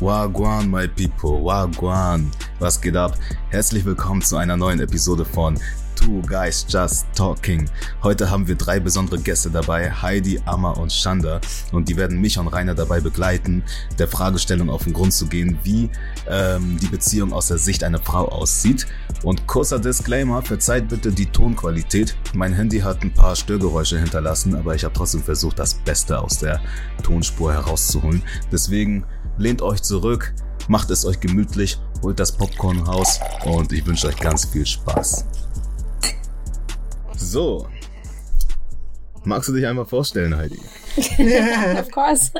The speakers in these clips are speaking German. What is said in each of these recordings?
Wagwan, my people, Wagwan. Was geht ab? Herzlich willkommen zu einer neuen Episode von Two Guys Just Talking. Heute haben wir drei besondere Gäste dabei, Heidi, Amma und Shanda. Und die werden mich und Rainer dabei begleiten, der Fragestellung auf den Grund zu gehen, wie ähm, die Beziehung aus der Sicht einer Frau aussieht. Und kurzer Disclaimer, verzeiht bitte die Tonqualität. Mein Handy hat ein paar Störgeräusche hinterlassen, aber ich habe trotzdem versucht, das Beste aus der Tonspur herauszuholen. Deswegen lehnt euch zurück, macht es euch gemütlich, holt das Popcorn raus und ich wünsche euch ganz viel Spaß. So. Magst du dich einmal vorstellen, Heidi? of course.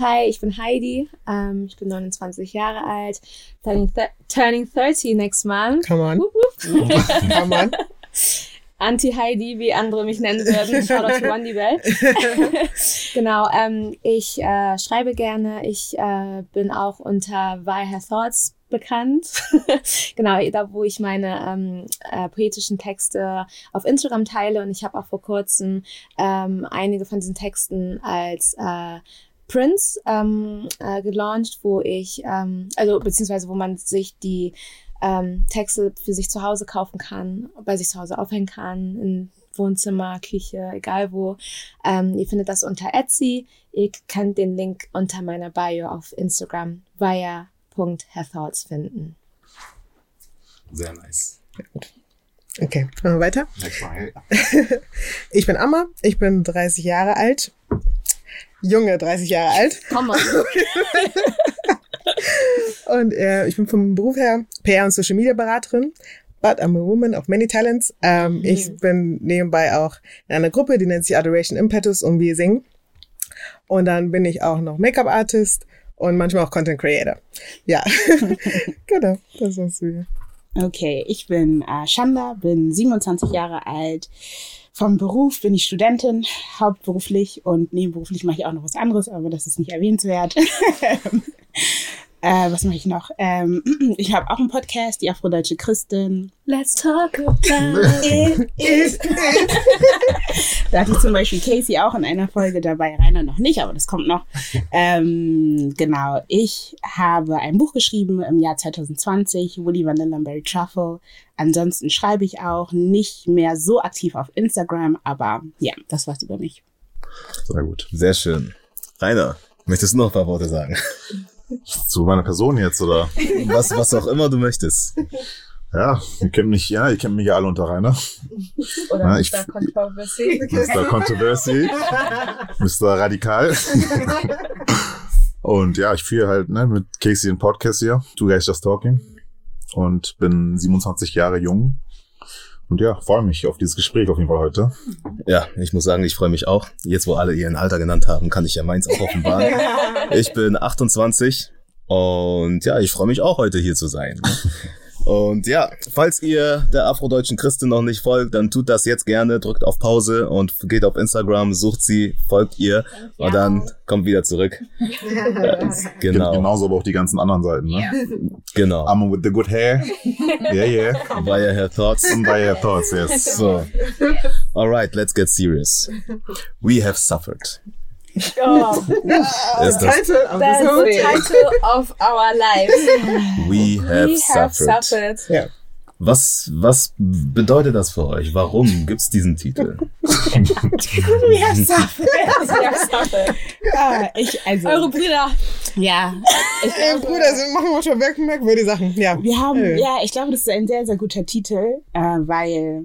Hi, ich bin Heidi. Ähm, ich bin 29 Jahre alt. Turning, th turning 30 next month. Come on. Wup, wup. Come on. Anti-Heidi, wie andere mich nennen würden. Shoutout to Wandy Bell. genau, ähm, ich äh, schreibe gerne. Ich äh, bin auch unter Why Her Thoughts bekannt. genau, da wo ich meine ähm, äh, poetischen Texte auf Instagram teile und ich habe auch vor kurzem ähm, einige von diesen Texten als äh, Prince ähm, äh, gelauncht, wo ich, ähm, also beziehungsweise wo man sich die ähm, Texte für sich zu Hause kaufen kann, bei sich zu Hause aufhängen kann, in Wohnzimmer, Küche, egal wo. Ähm, ihr findet das unter Etsy. Ihr könnt den Link unter meiner Bio auf Instagram via.herthoughts finden. Sehr nice. Okay, machen wir weiter. Ich bin Amma, ich bin 30 Jahre alt. Junge 30 Jahre alt. Komm mal. Und äh, ich bin vom Beruf her PR- und Social Media Beraterin. But I'm a woman of many talents. Ähm, Ich bin nebenbei auch in einer Gruppe, die nennt sich Adoration Impetus und wir singen. Und dann bin ich auch noch Make-up-Artist und manchmal auch Content Creator. Ja, genau, das war's mir. Okay, ich bin äh, Shanda, bin 27 Jahre alt. Vom Beruf bin ich Studentin, hauptberuflich und nebenberuflich mache ich auch noch was anderes, aber das ist nicht erwähnenswert. äh, was mache ich noch? Ähm, ich habe auch einen Podcast, die Afrodeutsche Christin. Let's talk about it. Da hatte ich zum Beispiel Casey auch in einer Folge dabei, Rainer noch nicht, aber das kommt noch. Ähm, genau, ich habe ein Buch geschrieben im Jahr 2020, Woody Vanilla Berry Truffle. Ansonsten schreibe ich auch nicht mehr so aktiv auf Instagram, aber ja, das war's über mich. Sehr gut. Sehr schön. Rainer, möchtest du noch ein paar Worte sagen? Zu meiner Person jetzt, oder? Was, was auch immer du möchtest. Ja, ihr kennt mich, ja, ihr kennt mich ja alle unter Rainer. Oder Ja, ich- Mr. Controversy. Mr. Controversy, Mr. Radikal. Und ja, ich führe halt ne, mit Casey den Podcast hier, Two Guys Just Talking. Und bin 27 Jahre jung. Und ja, freue mich auf dieses Gespräch auf jeden Fall heute. Ja, ich muss sagen, ich freue mich auch. Jetzt, wo alle ihren Alter genannt haben, kann ich ja meins auch offenbaren. Ich bin 28 und ja, ich freue mich auch heute hier zu sein. Und ja, falls ihr der afrodeutschen Christin noch nicht folgt, dann tut das jetzt gerne, drückt auf Pause und geht auf Instagram, sucht sie, folgt ihr und dann kommt wieder zurück. Genau, Genauso aber auch die ganzen anderen Seiten. Ne? genau. I'm with the good hair. Yeah, yeah. Via her thoughts. And by your thoughts, yes. So, alright, let's get serious. We have suffered. Oh, Ist das, Title of that's the the title of our lives. we have We have suffered. suffered. Ja. Was, was bedeutet das für euch? Warum gibt's diesen Titel? We have suffered. We have suffered. Ah, ich, also, Eure Brüder. ja, ich glaube, Bruder, so machen wir schon merk- merkwürdige Sachen. Ja. Wir haben, Äh. ja, ich glaube, das ist ein sehr, sehr guter Titel, äh, weil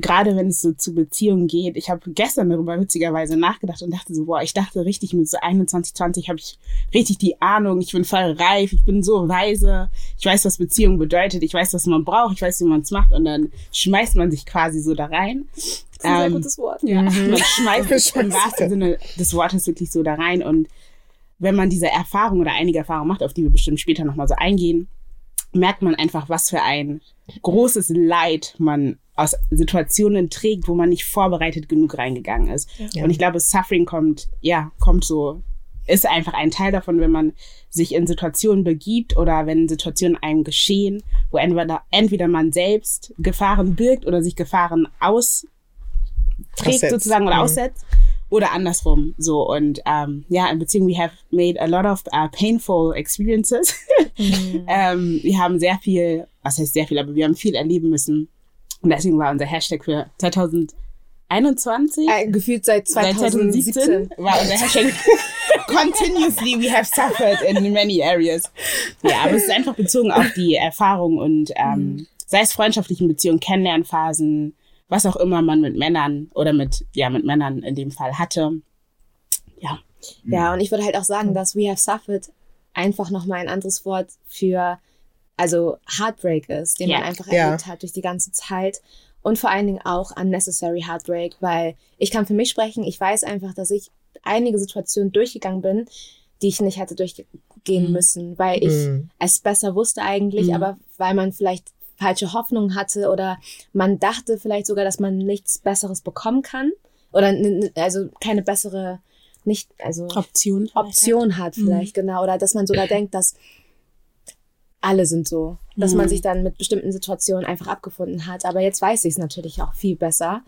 gerade wenn es so zu Beziehungen geht, ich habe gestern darüber witzigerweise nachgedacht und dachte so, boah, ich dachte richtig mit so 21, 20 habe ich richtig die Ahnung, ich bin voll reif, ich bin so weise, ich weiß, was Beziehung bedeutet, ich weiß, was man braucht, ich weiß, wie man es macht und dann schmeißt man sich quasi so da rein. Das ist ein Ähm, gutes Wort. Ja, man schmeißt sich im wahrsten Sinne des Wortes wirklich so da rein. Und wenn man diese Erfahrung oder einige Erfahrungen macht, auf die wir bestimmt später nochmal so eingehen, merkt man einfach, was für ein großes Leid man aus Situationen trägt, wo man nicht vorbereitet genug reingegangen ist. Ja. Und ich glaube, Suffering kommt, ja, kommt so, ist einfach ein Teil davon, wenn man sich in Situationen begibt oder wenn Situationen einem geschehen, wo entweder, entweder man selbst Gefahren birgt oder sich Gefahren austrägt Aussetzt. sozusagen oder Mhm. aussetzt. oder andersrum so und ähm, ja in Beziehung we have made a lot of uh, painful experiences Mhm. ähm, wir haben sehr viel was heißt sehr viel aber wir haben viel erleben müssen und deswegen war unser Hashtag für 2021 Äh, gefühlt seit seit 2017. 2017 war unser Hashtag continuously we have suffered in many areas. Ja, aber es ist einfach bezogen auf die Erfahrung und ähm, sei es freundschaftlichen Beziehungen, Kennenlernphasen, was auch immer man mit Männern oder mit, ja, mit Männern in dem Fall hatte. Ja. Ja, und ich würde halt auch sagen, dass We Have Suffered einfach nochmal ein anderes Wort für, also Heartbreak ist, den Ja. man einfach erlebt hat durch die ganze Zeit. Und vor allen Dingen auch unnecessary Heartbreak, weil ich kann für mich sprechen, ich weiß einfach, dass ich einige Situationen durchgegangen bin, die ich nicht hätte durchgehen müssen, weil ich Mhm. es besser wusste eigentlich, Mhm. aber weil man vielleicht falsche Hoffnungen hatte oder man dachte vielleicht sogar, dass man nichts Besseres bekommen kann oder also keine bessere, nicht, also Option. Option hat Mhm. vielleicht, genau. Oder dass man sogar denkt, dass alle sind so. Dass man Mhm. sich dann mit bestimmten Situationen einfach abgefunden hat. Aber jetzt weiß ich es natürlich auch viel besser.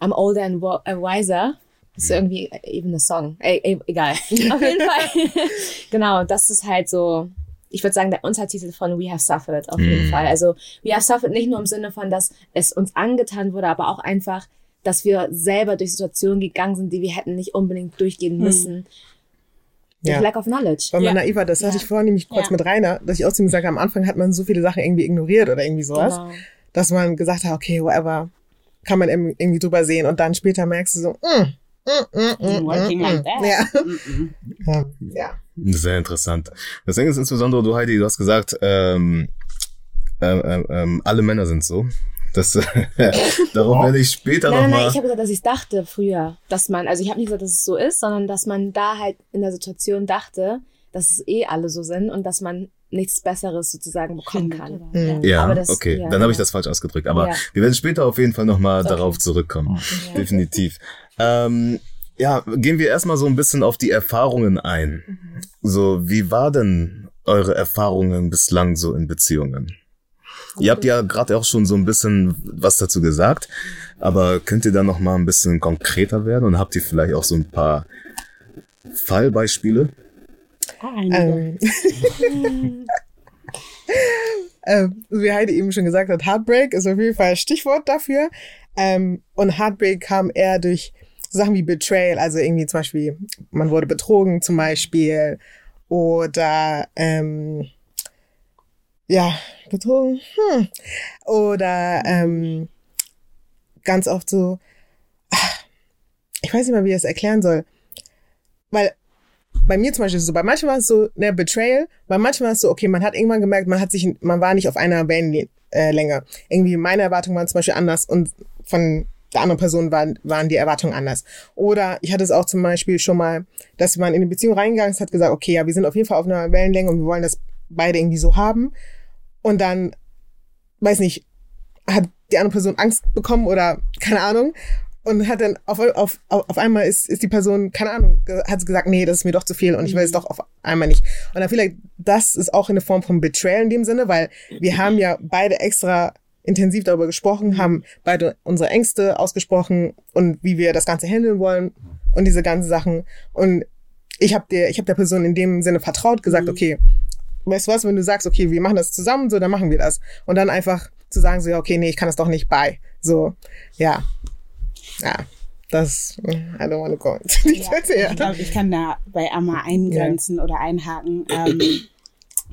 I'm older and wiser. Ist irgendwie eben ein Song. E e egal. Auf jeden Fall. genau, das ist halt so, ich würde sagen, der Untertitel von We Have Suffered auf jeden Mhm. Fall. Also We Have Suffered nicht nur im Sinne von, dass es uns angetan wurde, aber auch einfach, dass wir selber durch Situationen gegangen sind, die wir hätten nicht unbedingt durchgehen müssen. Durch Ja. Lack of Knowledge. Weil man Ja. naiv war, das hatte ich vorhin nämlich kurz Ja. mit Rainer, dass ich auch zu ihm gesagt habe, am Anfang hat man so viele Sachen irgendwie ignoriert oder irgendwie sowas, Genau. dass man gesagt hat, okay, whatever, kann man irgendwie drüber sehen und dann später merkst du so, mm, mm, mm, mm, Working mm, like that. Ja. Ja. Sehr interessant. Das Ding ist insbesondere, du Heidi, du hast gesagt, ähm, ähm, ähm, alle Männer sind so. Das, darauf werde ich später Nein, nein, nein, nochmal. ich habe gesagt, dass ich dachte früher, dass man, also ich habe nicht gesagt, dass es so ist, sondern dass man da halt in der Situation dachte, dass es eh alle so sind und dass man nichts Besseres sozusagen bekommen kann. Mhm. Ja, Aber das- okay, ja, dann habe ich genau. das falsch ausgedrückt. Aber Ja. wir werden später auf jeden Fall nochmal Okay. darauf zurückkommen. Ja. Definitiv. Ähm, ja, gehen wir erstmal so ein bisschen auf die Erfahrungen ein. Mhm. So, wie war denn eure Erfahrungen bislang so in Beziehungen? Ihr habt ja gerade auch schon so ein bisschen was dazu gesagt, aber könnt ihr da noch mal ein bisschen konkreter werden und habt ihr vielleicht auch so ein paar Fallbeispiele? Ähm, ähm, wie Heidi eben schon gesagt hat, Heartbreak ist auf jeden Fall ein Stichwort dafür. Ähm, und Heartbreak kam eher durch Sachen wie Betrayal, also irgendwie zum Beispiel, man wurde betrogen zum Beispiel oder ähm, ja, betrogen, hm. oder ähm, ganz oft so, ach, ich weiß nicht mal, wie ich das erklären soll, weil bei mir zum Beispiel so, bei manchen war es so, ne, Betrayal, bei manchen war es so, okay, man hat irgendwann gemerkt, man hat sich, man war nicht auf einer Wellenlänge. Äh. Irgendwie meine Erwartungen waren zum Beispiel anders und von der anderen Person waren, waren die Erwartungen anders. Oder ich hatte es auch zum Beispiel schon mal, dass man in eine Beziehung reingegangen ist, hat gesagt, okay, ja, wir sind auf jeden Fall auf einer Wellenlänge und wir wollen das beide irgendwie so haben. Und dann, weiß nicht, hat die andere Person Angst bekommen oder keine Ahnung und hat dann auf, auf, auf einmal ist, ist die Person, keine Ahnung, hat sie gesagt, nee, das ist mir doch zu viel und ich will es doch auf einmal nicht. Und dann vielleicht, das ist auch eine Form von Betrayal in dem Sinne, weil wir haben ja beide extra intensiv darüber gesprochen, haben beide unsere Ängste ausgesprochen und wie wir das Ganze handeln wollen und diese ganzen Sachen. Und ich habe der, ich habe der Person in dem Sinne vertraut, gesagt, okay, weißt du was, wenn du sagst, okay, wir machen das zusammen, so, dann machen wir das. Und dann einfach zu sagen, so, ja, okay, nee, ich kann das doch nicht bei. So, ja. Ja, das, I don't want to go into details, Ich ja. glaube, ich kann da bei Amma eingrenzen oder einhaken. Ähm,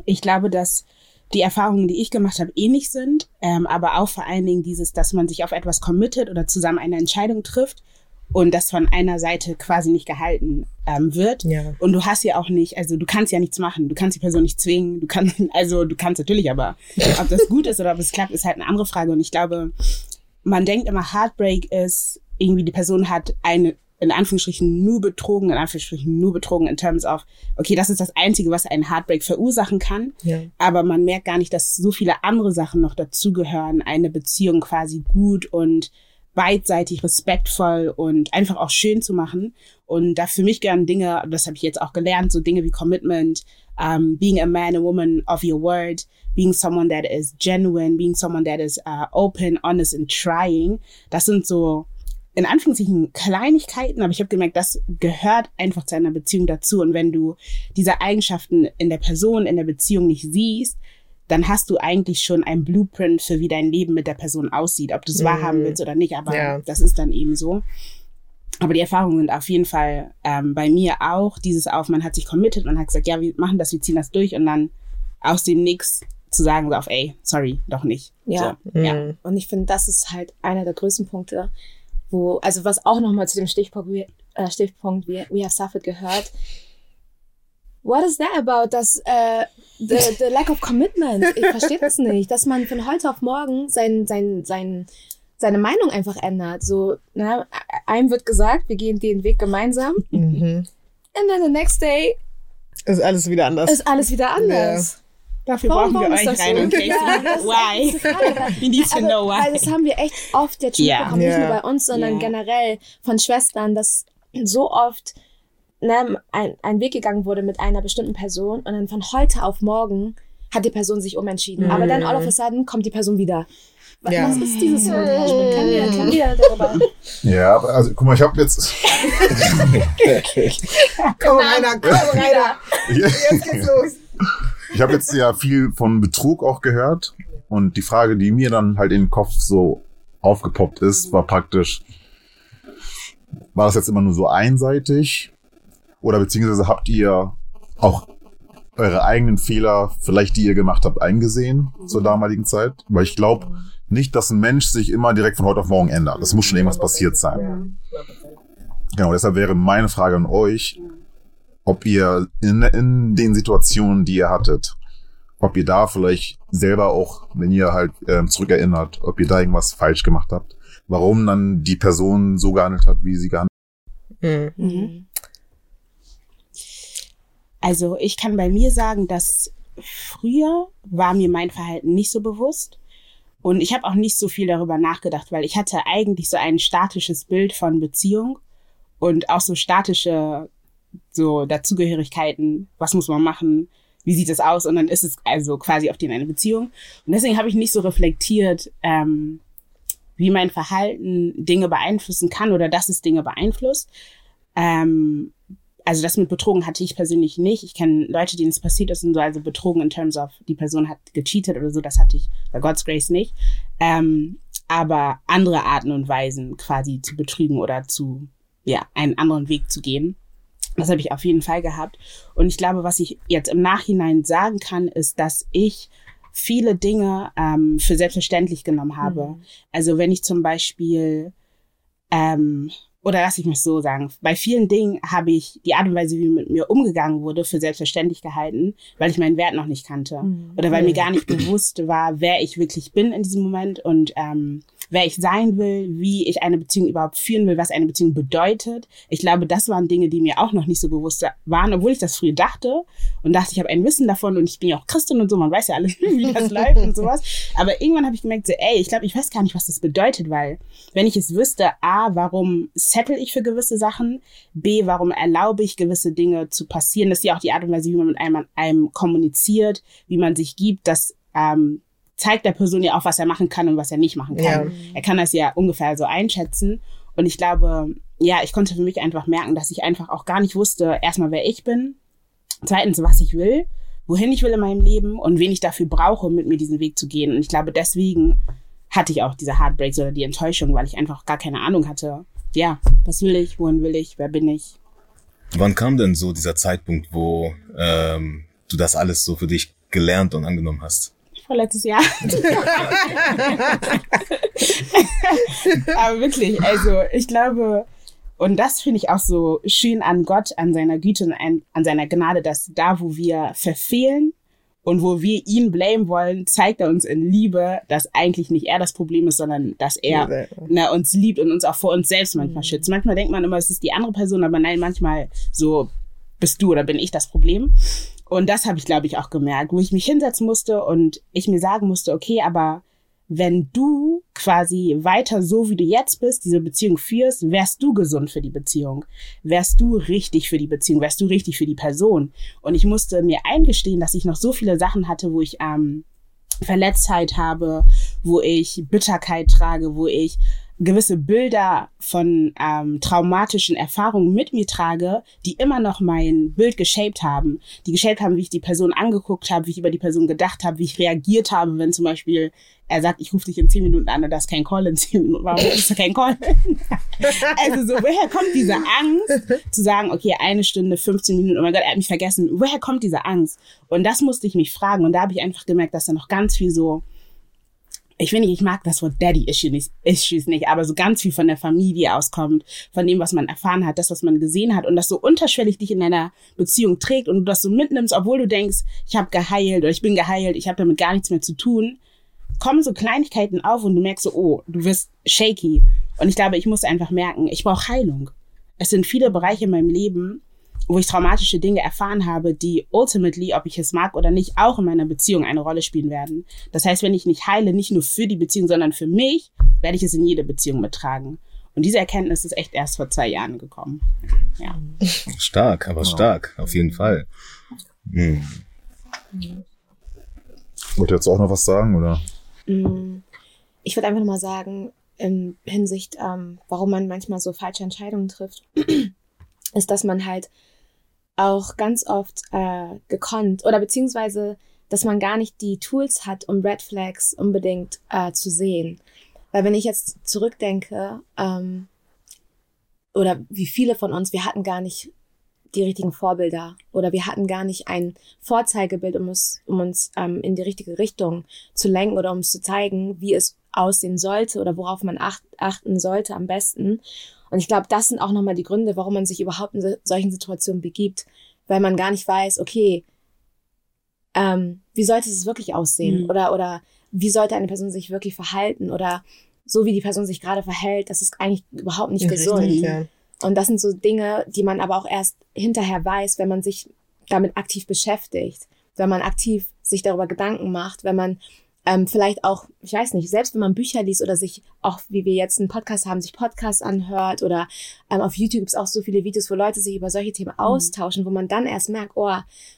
ich glaube, dass die Erfahrungen, die ich gemacht habe, ähnlich sind, ähm, aber auch vor allen Dingen dieses, dass man sich auf etwas committet oder zusammen eine Entscheidung trifft und das von einer Seite quasi nicht gehalten ähm, wird. Ja. Und du hast ja auch nicht, also du kannst ja nichts machen, du kannst die Person nicht zwingen, du kannst, also du kannst natürlich, aber ob das gut ist oder ob es klappt, ist halt eine andere Frage. Und ich glaube, man denkt immer, Heartbreak ist irgendwie, die Person hat eine, in Anführungsstrichen, nur betrogen, in Anführungsstrichen nur betrogen in terms of, okay, das ist das Einzige, was einen Heartbreak verursachen kann. Ja. Aber man merkt gar nicht, dass so viele andere Sachen noch dazugehören, eine Beziehung quasi gut und beidseitig respektvoll und einfach auch schön zu machen. Und da für mich gern Dinge, das habe ich jetzt auch gelernt, so Dinge wie Commitment, um, being a man, a woman of your word, being someone that is genuine, being someone that is uh, open, honest and trying. Das sind so in Anführungszeichen Kleinigkeiten, aber ich habe gemerkt, das gehört einfach zu einer Beziehung dazu. Und wenn du diese Eigenschaften in der Person, in der Beziehung nicht siehst, dann hast du eigentlich schon ein Blueprint für wie dein Leben mit der Person aussieht, ob du es mhm. wahrhaben willst oder nicht, aber ja. das ist dann eben so. Aber die Erfahrungen sind auf jeden Fall ähm, bei mir auch dieses auf, man hat sich committed, man hat gesagt, ja, wir machen das, wir ziehen das durch und dann aus dem Nix zu sagen, so auf, ey, sorry, doch nicht. Ja. So, mhm. ja. Und ich finde, das ist halt einer der größten Punkte, wo, also was auch nochmal zu dem Stichpunkt, we, äh, Stichpunkt we, we have suffered gehört. What is that about? Das, äh, the, the lack of commitment. Ich verstehe das nicht. Dass man von heute auf morgen sein, sein, sein, seine Meinung einfach ändert. So, na, einem wird gesagt, wir gehen den Weg gemeinsam. Mhm. And then the next day ist alles wieder anders. Ist alles wieder anders. Ja. Dafür warum, brauchen wir euch rein so? und Casey. Ja, why? We need to know why. Weil das haben wir echt oft jetzt schon yeah. bekommen, nicht nur bei uns, sondern yeah. generell von Schwestern, dass so oft ne, ein, ein Weg gegangen wurde mit einer bestimmten Person und dann von heute auf morgen hat die Person sich umentschieden. Mhm. Aber dann all of a sudden kommt die Person wieder. Ja. Was ist dieses Management? Kann wir, kann wir darüber? Ja, also guck mal, ich habe jetzt. komm, Rainer, komm, Rainer. Jetzt geht's los. Ich habe jetzt ja viel von Betrug auch gehört. Und die Frage, die mir dann halt in den Kopf so aufgepoppt ist, war praktisch, war das jetzt immer nur so einseitig? Oder beziehungsweise habt ihr auch eure eigenen Fehler, vielleicht die ihr gemacht habt, eingesehen zur damaligen Zeit? Weil ich glaube nicht, dass ein Mensch sich immer direkt von heute auf morgen ändert. Das muss schon irgendwas passiert sein. Genau, deshalb wäre meine Frage an euch, ob ihr in, in den Situationen, die ihr hattet, ob ihr da vielleicht selber auch, wenn ihr halt äh, zurückerinnert, ob ihr da irgendwas falsch gemacht habt, warum dann die Person so gehandelt hat, wie sie gehandelt hat. Mhm. Also ich kann bei mir sagen, dass früher war mir mein Verhalten nicht so bewusst. Und ich habe auch nicht so viel darüber nachgedacht, weil ich hatte eigentlich so ein statisches Bild von Beziehung und auch so statische so Dazugehörigkeiten, was muss man machen, wie sieht es aus und dann ist es also quasi auf den eine Beziehung. Und deswegen habe ich nicht so reflektiert, ähm, wie mein Verhalten Dinge beeinflussen kann oder dass es Dinge beeinflusst. Ähm, also das mit Betrogen hatte ich persönlich nicht. Ich kenne Leute, denen es passiert ist und so, also betrogen in terms of, die Person hat gecheatet oder so, das hatte ich bei God's Grace nicht. Ähm, aber andere Arten und Weisen quasi zu betrügen oder zu, ja, einen anderen Weg zu gehen. Das habe ich auf jeden Fall gehabt. Und ich glaube, was ich jetzt im Nachhinein sagen kann, ist, dass ich viele Dinge ähm, für selbstverständlich genommen habe. Mhm. Also wenn ich zum Beispiel ähm, oder lass ich mich so sagen, bei vielen Dingen habe ich die Art und Weise, wie mit mir umgegangen wurde, für selbstverständlich gehalten, weil ich meinen Wert noch nicht kannte. Mhm. Oder weil mir gar nicht bewusst war, wer ich wirklich bin in diesem Moment und ähm, wer ich sein will, wie ich eine Beziehung überhaupt führen will, was eine Beziehung bedeutet. Ich glaube, das waren Dinge, die mir auch noch nicht so bewusst waren, obwohl ich das früher dachte und dachte, ich habe ein Wissen davon und ich bin ja auch Christin und so, man weiß ja alles, wie das läuft und sowas. Aber irgendwann habe ich gemerkt, so, ey, ich glaube, ich weiß gar nicht, was das bedeutet, weil wenn ich es wüsste, a, warum settle ich für gewisse Sachen, b, warum erlaube ich gewisse Dinge zu passieren, das ist ja auch die Art und Weise, wie man mit einem, einem kommuniziert, wie man sich gibt, dass ähm, zeigt der Person ja auch, was er machen kann und was er nicht machen kann. Ja. Er kann das ja ungefähr so einschätzen. Und ich glaube, ja, ich konnte für mich einfach merken, dass ich einfach auch gar nicht wusste, erstmal, wer ich bin, zweitens, was ich will, wohin ich will in meinem Leben und wen ich dafür brauche, um mit mir diesen Weg zu gehen. Und ich glaube, deswegen hatte ich auch diese Heartbreaks oder die Enttäuschung, weil ich einfach gar keine Ahnung hatte. Ja, was will ich, wohin will ich, wer bin ich? Wann kam denn so dieser Zeitpunkt, wo ähm, du das alles so für dich gelernt und angenommen hast? Vorletztes Jahr. Aber wirklich, also ich glaube, und das finde ich auch so schön an Gott, an seiner Güte und an, an seiner Gnade, dass da, wo wir verfehlen und wo wir ihn blamen wollen, zeigt er uns in Liebe, dass eigentlich nicht er das Problem ist, sondern dass er ja, ne, uns liebt und uns auch vor uns selbst manchmal mhm. schützt. Manchmal denkt man immer, es ist die andere Person, aber nein, manchmal so bist du oder bin ich das Problem. Und das habe ich, glaube ich, auch gemerkt, wo ich mich hinsetzen musste und ich mir sagen musste, okay, aber wenn du quasi weiter so, wie du jetzt bist, diese Beziehung führst, wärst du gesund für die Beziehung. Wärst du richtig für die Beziehung, wärst du richtig für die Person. Und ich musste mir eingestehen, dass ich noch so viele Sachen hatte, wo ich ähm, Verletztheit habe, wo ich Bitterkeit trage, wo ich gewisse Bilder von ähm, traumatischen Erfahrungen mit mir trage, die immer noch mein Bild geshaped haben. Die geshaped haben, wie ich die Person angeguckt habe, wie ich über die Person gedacht habe, wie ich reagiert habe, wenn zum Beispiel er sagt, ich rufe dich in zehn Minuten an und das ist kein Call in zehn Minuten. Warum ist das kein Call? also so, woher kommt diese Angst, zu sagen, okay, eine Stunde, 15 Minuten, oh mein Gott, er hat mich vergessen. Woher kommt diese Angst? Und das musste ich mich fragen. Und da habe ich einfach gemerkt, dass da noch ganz viel so ich finde, ich mag das Wort Daddy-Issues nicht, aber so ganz viel von der Familie auskommt, von dem, was man erfahren hat, das, was man gesehen hat und das so unterschwellig dich in deiner Beziehung trägt und du das so mitnimmst, obwohl du denkst, ich habe geheilt oder ich bin geheilt, ich habe damit gar nichts mehr zu tun, kommen so Kleinigkeiten auf und du merkst so, oh, du wirst shaky. Und ich glaube, ich muss einfach merken, ich brauche Heilung. Es sind viele Bereiche in meinem Leben, wo ich traumatische Dinge erfahren habe, die ultimately, ob ich es mag oder nicht, auch in meiner Beziehung eine Rolle spielen werden. Das heißt, wenn ich nicht heile, nicht nur für die Beziehung, sondern für mich, werde ich es in jede Beziehung mittragen. Und diese Erkenntnis ist echt erst vor zwei Jahren gekommen. Ja. Stark, aber stark, auf jeden Fall. Hm. Wollt ihr jetzt auch noch was sagen, oder? Mm, Ich würde einfach nochmal sagen, in Hinsicht, ähm, warum man manchmal so falsche Entscheidungen trifft, ist, dass man halt auch ganz oft äh, gekonnt oder beziehungsweise, dass man gar nicht die Tools hat, um Red Flags unbedingt äh, zu sehen. Weil wenn ich jetzt zurückdenke, ähm, oder wie viele von uns, wir hatten gar nicht die richtigen Vorbilder oder wir hatten gar nicht ein Vorzeigebild, um uns, um uns ähm, in die richtige Richtung zu lenken oder um uns zu zeigen, wie es aussehen sollte oder worauf man acht, achten sollte am besten. Und ich glaube, das sind auch nochmal die Gründe, warum man sich überhaupt in so- solchen Situationen begibt, weil man gar nicht weiß, okay, ähm, wie sollte es wirklich aussehen Mhm. oder oder wie sollte eine Person sich wirklich verhalten oder so wie die Person sich gerade verhält, das ist eigentlich überhaupt nicht gesund. Richtig, ja. Und das sind so Dinge, die man aber auch erst hinterher weiß, wenn man sich damit aktiv beschäftigt, wenn man aktiv sich darüber Gedanken macht, wenn man ähm, vielleicht auch, ich weiß nicht, selbst wenn man Bücher liest oder sich auch, wie wir jetzt einen Podcast haben, sich Podcasts anhört oder ähm, auf YouTube gibt es auch so viele Videos, wo Leute sich über solche Themen austauschen, wo man dann erst merkt, oh,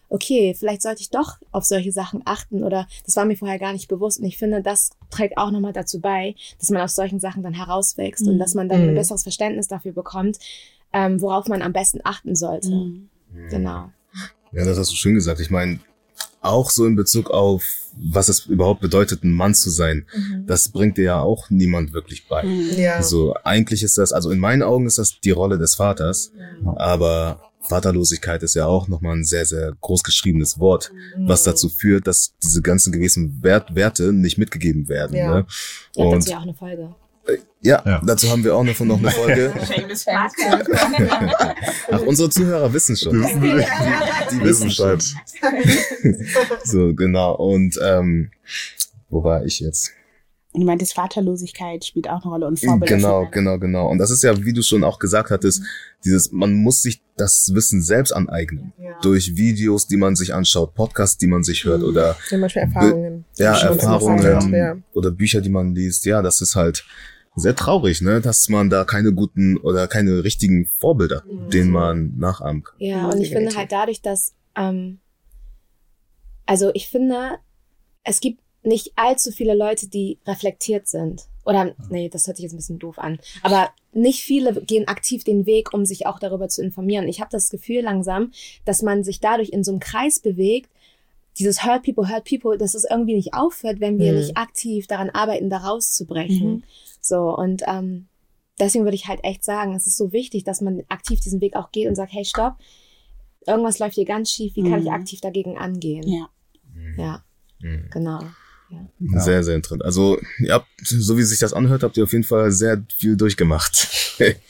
okay, vielleicht sollte ich doch auf solche Sachen achten oder das war mir vorher gar nicht bewusst. Und ich finde, das trägt auch nochmal dazu bei, dass man aus solchen Sachen dann herauswächst und Mhm. dass man dann ein Mhm. besseres Verständnis dafür bekommt, ähm, worauf man am besten achten sollte. Mhm. Genau. Ja, das hast du schön gesagt. Ich meine, auch so in Bezug auf, was es überhaupt bedeutet, ein Mann zu sein, das bringt dir ja auch niemand wirklich bei. Mhm. Ja. Also eigentlich ist das, also in meinen Augen ist das die Rolle des Vaters, aber Vaterlosigkeit ist ja auch nochmal ein sehr, sehr groß geschriebenes Wort, was dazu führt, dass diese ganzen gewissen Wert, Werte nicht mitgegeben werden. Ja. Ne? Ihr habt Und dazu ja auch eine Folge. Ja, Ja. dazu haben wir auch noch, noch eine Folge. Ach, unsere Zuhörer wissen schon. Die, die wissen Bescheid. So, genau. Und ähm, wo war ich jetzt? Und du meintest, Vaterlosigkeit spielt auch eine Rolle und Vorbilder. Genau, genau, genau. Und das ist ja, wie du schon auch gesagt hattest, dieses, man muss sich das Wissen selbst aneignen. Ja. Durch Videos, die man sich anschaut, Podcasts, die man sich hört oder Zum Beispiel Erfahrungen. ja, schon Erfahrungen hat, Ja. oder Bücher, die man liest. Ja, das ist halt sehr traurig, ne, dass man da keine guten oder keine richtigen Vorbilder, denen man nachahmen kann. Ja, und ich finde halt dadurch, dass, ähm, also ich finde, es gibt nicht allzu viele Leute, die reflektiert sind. Oder, nee, das hört sich jetzt ein bisschen doof an. Aber nicht viele gehen aktiv den Weg, um sich auch darüber zu informieren. Ich habe das Gefühl langsam, dass man sich dadurch in so einem Kreis bewegt, dieses Hurt People, Hurt People, dass es irgendwie nicht aufhört, wenn wir Mhm. nicht aktiv daran arbeiten, da rauszubrechen. Mhm. So, und ähm, deswegen würde ich halt echt sagen, es ist so wichtig, dass man aktiv diesen Weg auch geht und sagt, hey, stopp, irgendwas läuft hier ganz schief, wie kann ich Mhm. aktiv dagegen angehen? Ja. Ja, Mhm. genau. Ja. Sehr, sehr interessant. Also, ja, so wie sich das anhört, habt ihr auf jeden Fall sehr viel durchgemacht.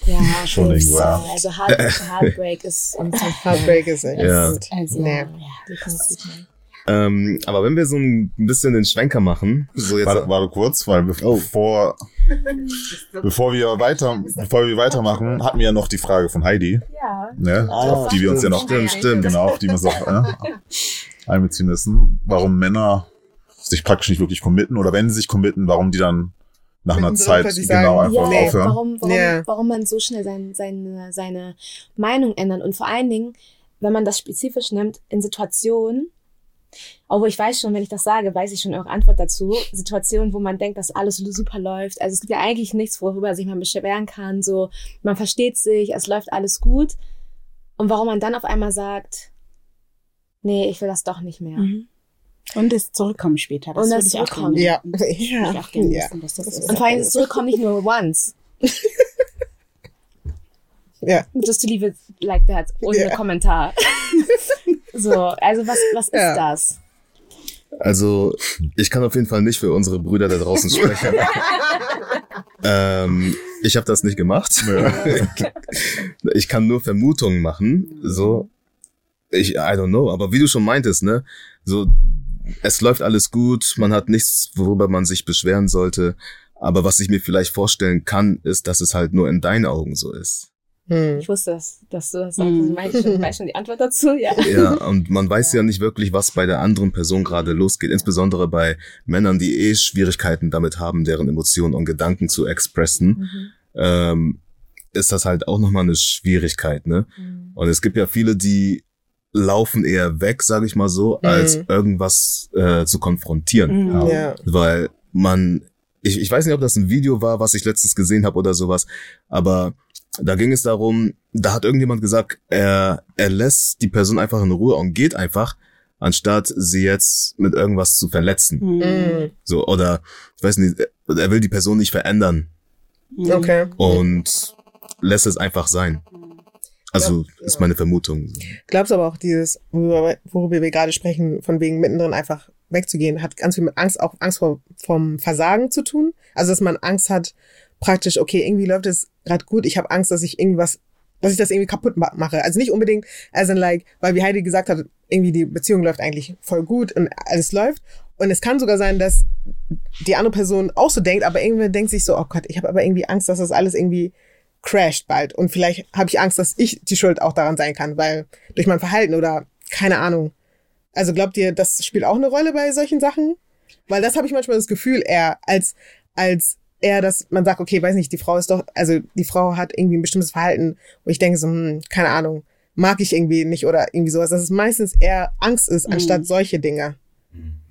Ja, Schon ich irgendwo, ja. Also Heart, Heartbreak ist Heartbreak ist echt Ja. Also, Nee. ja. definitiv. Ähm, aber wenn wir so ein bisschen den Schwenker machen, so jetzt. Warte, warte kurz, weil Oh. bevor, bevor wir weiter, bevor wir weitermachen, hatten wir ja noch die Frage von Heidi, Ja. ne, Ah, auf die wir uns ja noch, Stimmt, stimmt. genau, auf die wir uns auch äh, einbeziehen müssen, warum Männer sich praktisch nicht wirklich committen oder wenn sie sich committen, warum die dann nach einer Zeit genau einfach nee. aufhören. Warum, warum, Ja. warum man so schnell sein, seine, seine Meinung ändert und vor allen Dingen, wenn man das spezifisch nimmt, in Situationen, obwohl ich weiß schon, wenn ich das sage, weiß ich schon eure Antwort dazu. Situationen, wo man denkt, dass alles super läuft. Also es gibt ja eigentlich nichts, worüber sich man beschweren kann. So, man versteht sich, es läuft alles gut. Und warum man dann auf einmal sagt, nee, ich will das doch nicht mehr. Mhm. Und das Zurückkommen später. Das Und das Zurückkommen. Ja. würde ich Ja. auch gerne ja. wissen, was das ist. Und vor allem das Zurückkommen nicht nur once. Ja. Just to leave it like that. Ohne Ja. Kommentar. so, also was, was ist Ja. das? Also, ich kann auf jeden Fall nicht für unsere Brüder da draußen sprechen. ähm, ich habe das nicht gemacht. ich kann nur Vermutungen machen. So, ich, I don't know. Aber wie du schon meintest, ne, so, es läuft alles gut. Man hat nichts, worüber man sich beschweren sollte. Aber was ich mir vielleicht vorstellen kann, ist, dass es halt nur in deinen Augen so ist. Hm. Ich wusste, dass, dass du das sagst. Mhm. Ich weiß schon, weiß schon die Antwort dazu, ja. Ja, und man weiß ja nicht wirklich, was bei der anderen Person gerade losgeht. Insbesondere bei Männern, die eh Schwierigkeiten damit haben, deren Emotionen und Gedanken zu expressen, ähm, ist das halt auch nochmal eine Schwierigkeit, ne? Und es gibt ja viele, die laufen eher weg, sage ich mal so, als Mhm. irgendwas äh, zu konfrontieren. Mhm. Ja. Weil man, ich, ich weiß nicht, ob das ein Video war, was ich letztens gesehen habe oder sowas, aber da ging es darum, da hat irgendjemand gesagt, er, er lässt die Person einfach in Ruhe und geht einfach, anstatt sie jetzt mit irgendwas zu verletzen. Mhm. Hm. So, oder ich weiß nicht, er will die Person nicht verändern. Okay. und lässt es einfach sein. Also ist meine Vermutung. Glaubst du aber auch dieses, worüber, worüber wir gerade sprechen, von wegen mittendrin einfach wegzugehen, hat ganz viel mit Angst, auch Angst vor, vom Versagen zu tun. Also, dass man Angst hat, praktisch, okay, irgendwie läuft es gerade gut, ich habe Angst, dass ich irgendwas, dass ich das irgendwie kaputt ma- mache. Also nicht unbedingt, in like, weil wie Heidi gesagt hat, irgendwie die Beziehung läuft eigentlich voll gut und alles läuft. Und es kann sogar sein, dass die andere Person auch so denkt, aber irgendwie denkt sich so, oh Gott, ich habe aber irgendwie Angst, dass das alles irgendwie crasht bald. Und vielleicht habe ich Angst, dass ich die Schuld auch daran sein kann, weil durch mein Verhalten oder keine Ahnung. Also glaubt ihr, das spielt auch eine Rolle bei solchen Sachen? Weil das habe ich manchmal das Gefühl, eher als, als eher, dass man sagt, okay, weiß nicht, die Frau ist doch, also die Frau hat irgendwie ein bestimmtes Verhalten, wo ich denke so, hm, keine Ahnung, mag ich irgendwie nicht oder irgendwie sowas, dass es meistens eher Angst ist, anstatt solche Dinge.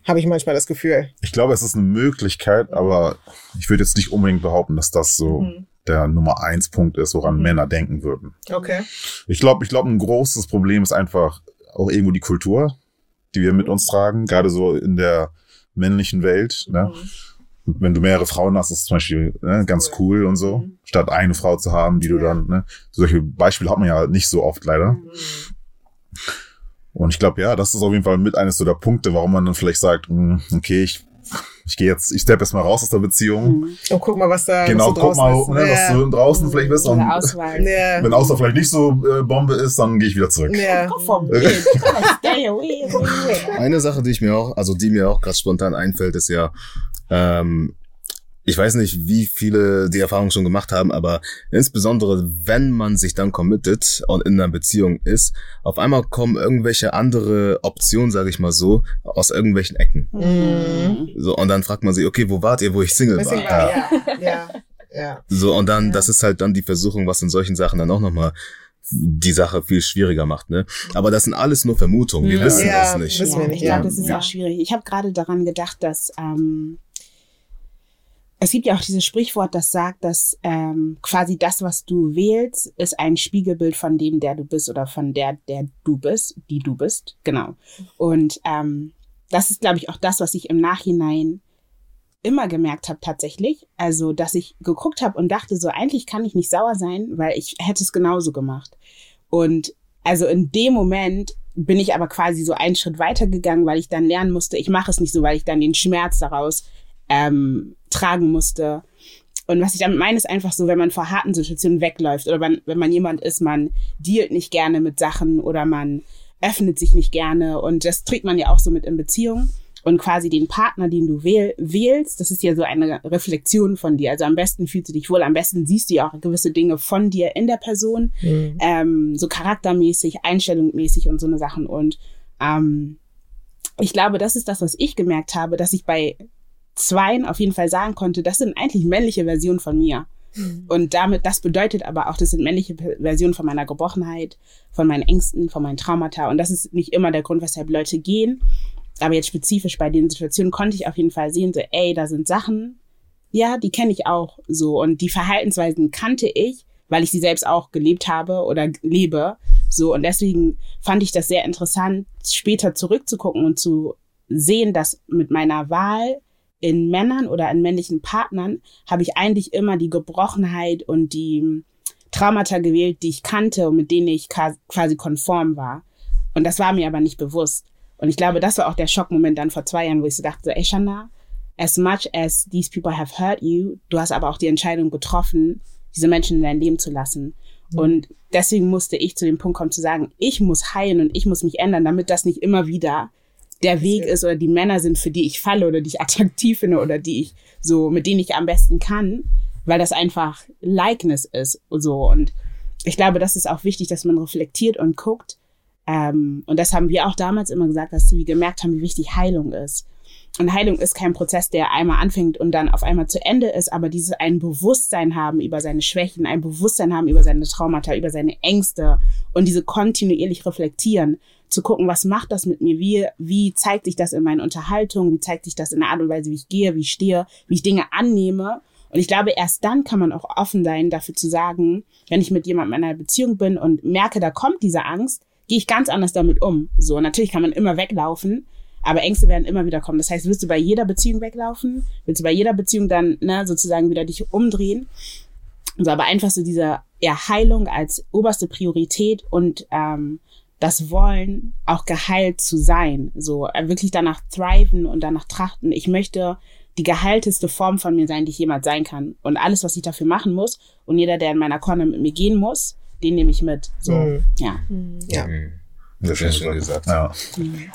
Habe ich manchmal das Gefühl. Ich glaube, es ist eine Möglichkeit, aber ich würde jetzt nicht unbedingt behaupten, dass das so der Nummer eins Punkt ist, woran Männer denken würden. Okay. Ich glaube, ich glaube, ein großes Problem ist einfach auch irgendwo die Kultur, die wir mit uns tragen, gerade so in der männlichen Welt. Ne? Wenn du mehrere Frauen hast, ist es zum Beispiel ne, ganz cool und so, statt eine Frau zu haben, die du Ja. dann, ne, solche Beispiele hat man ja nicht so oft leider. Und ich glaube, ja, das ist auf jeden Fall mit eines so der Punkte, warum man dann vielleicht sagt, hm, okay, ich, ich gehe jetzt, ich steppe jetzt mal raus aus der Beziehung. Mhm. Und guck mal, was da, Genau, was so guck mal, draußen ne, ist. was so draußen vielleicht ist. Diese Und Auswahl. ja. wenn außer vielleicht nicht so äh, Bombe ist, dann gehe ich wieder zurück. Ja. Eine Sache, die ich mir auch, also die mir auch gerade spontan einfällt, ist ja, ähm, ich weiß nicht, wie viele die Erfahrung schon gemacht haben, aber insbesondere, wenn man sich dann committet und in einer Beziehung ist, auf einmal kommen irgendwelche andere Optionen, sage ich mal so, aus irgendwelchen Ecken. Mhm. So, und dann fragt man sich, okay, wo wart ihr, wo ich Single war? ja. Ja. Ja. So, und dann, Ja. das ist halt dann die Versuchung, was in solchen Sachen dann auch nochmal die Sache viel schwieriger macht, ne? Aber das sind alles nur Vermutungen. Wir Ja. wissen Ja, das nicht. wissen wir ja, nicht, ich glaube, ja. das ist Ja. auch schwierig. Ich habe gerade daran gedacht, dass ähm, es gibt ja auch dieses Sprichwort, das sagt, dass ähm, quasi das, was du wählst, ist ein Spiegelbild von dem, der du bist oder von der, der du bist, die du bist. Genau. Und ähm, das ist, glaube ich, auch das, was ich im Nachhinein immer gemerkt habe tatsächlich. Also, dass ich geguckt habe und dachte so, eigentlich kann ich nicht sauer sein, weil ich hätte es genauso gemacht. Und also in dem Moment bin ich aber quasi so einen Schritt weiter gegangen, weil ich dann lernen musste, ich mache es nicht so, weil ich dann den Schmerz daraus ähm, tragen musste. Und was ich damit meine, ist einfach so, wenn man vor harten Situationen wegläuft oder wenn, wenn man jemand ist, man dealt nicht gerne mit Sachen oder man öffnet sich nicht gerne. Und das trägt man ja auch so mit in Beziehungen. Und quasi den Partner, den du wähl wählst, das ist ja so eine Reflexion von dir. Also am besten fühlst du dich wohl, am besten siehst du ja auch gewisse Dinge von dir in der Person Mhm. ähm, so charaktermäßig, einstellungsmäßig und so eine Sachen. Und ähm, ich glaube, das ist das, was ich gemerkt habe, dass ich bei Zweien auf jeden Fall sagen konnte, das sind eigentlich männliche Versionen von mir. Und damit, das bedeutet aber auch, das sind männliche Versionen von meiner Gebrochenheit, von meinen Ängsten, von meinen Traumata. Und das ist nicht immer der Grund, weshalb Leute gehen. aber jetzt spezifisch bei den Situationen konnte ich auf jeden Fall sehen, so, ey, da sind Sachen, ja, die kenne ich auch so. Und die Verhaltensweisen kannte ich, weil ich sie selbst auch gelebt habe oder lebe. So, und deswegen fand ich das sehr interessant, später zurückzugucken und zu sehen, dass mit meiner Wahl in Männern oder in männlichen Partnern habe ich eigentlich immer die Gebrochenheit und die Traumata gewählt, die ich kannte und mit denen ich quasi konform war. Und das war mir aber nicht bewusst. Und ich glaube, das war auch der Schockmoment dann vor zwei Jahren, wo ich so dachte, ey Shana, as much as these people have hurt you, du hast aber auch die Entscheidung getroffen, diese Menschen in dein Leben zu lassen. Mhm. Und deswegen musste ich zu dem Punkt kommen zu sagen, ich muss heilen und ich muss mich ändern, damit das nicht immer wieder der Weg ist oder die Männer sind, für die ich falle oder die ich attraktiv finde oder die ich so, mit denen ich am besten kann, weil das einfach Likeness ist und so. Und ich glaube, das ist auch wichtig, dass man reflektiert und guckt. Ähm, und das haben wir auch damals immer gesagt, dass wir gemerkt haben, wie wichtig Heilung ist. Und Heilung ist kein Prozess, der einmal anfängt und dann auf einmal zu Ende ist, aber dieses ein Bewusstsein haben über seine Schwächen, ein Bewusstsein haben über seine Traumata, über seine Ängste und diese kontinuierlich reflektieren, zu gucken, was macht das mit mir, wie, wie zeigt sich das in meinen Unterhaltungen, wie zeigt sich das in der Art und Weise, wie ich gehe, wie ich stehe, wie ich Dinge annehme. Und ich glaube, erst dann kann man auch offen sein, dafür zu sagen, wenn ich mit jemandem in einer Beziehung bin und merke, da kommt diese Angst, gehe ich ganz anders damit um. So, natürlich kann man immer weglaufen, aber Ängste werden immer wieder kommen. Das heißt, willst du bei jeder Beziehung weglaufen? Willst du bei jeder Beziehung dann ne, sozusagen wieder dich umdrehen? Also aber einfach so diese ja, Heilung als oberste Priorität und ähm, das Wollen, auch geheilt zu sein. So äh, wirklich danach thriven und danach trachten. Ich möchte die geheilteste Form von mir sein, die ich jemals sein kann. Und alles, was ich dafür machen muss und jeder, der in meiner Corner mit mir gehen muss, den nehme ich mit. So, mhm. ja. Ja. Mhm. Das ist schön gesagt. Ja. Mhm.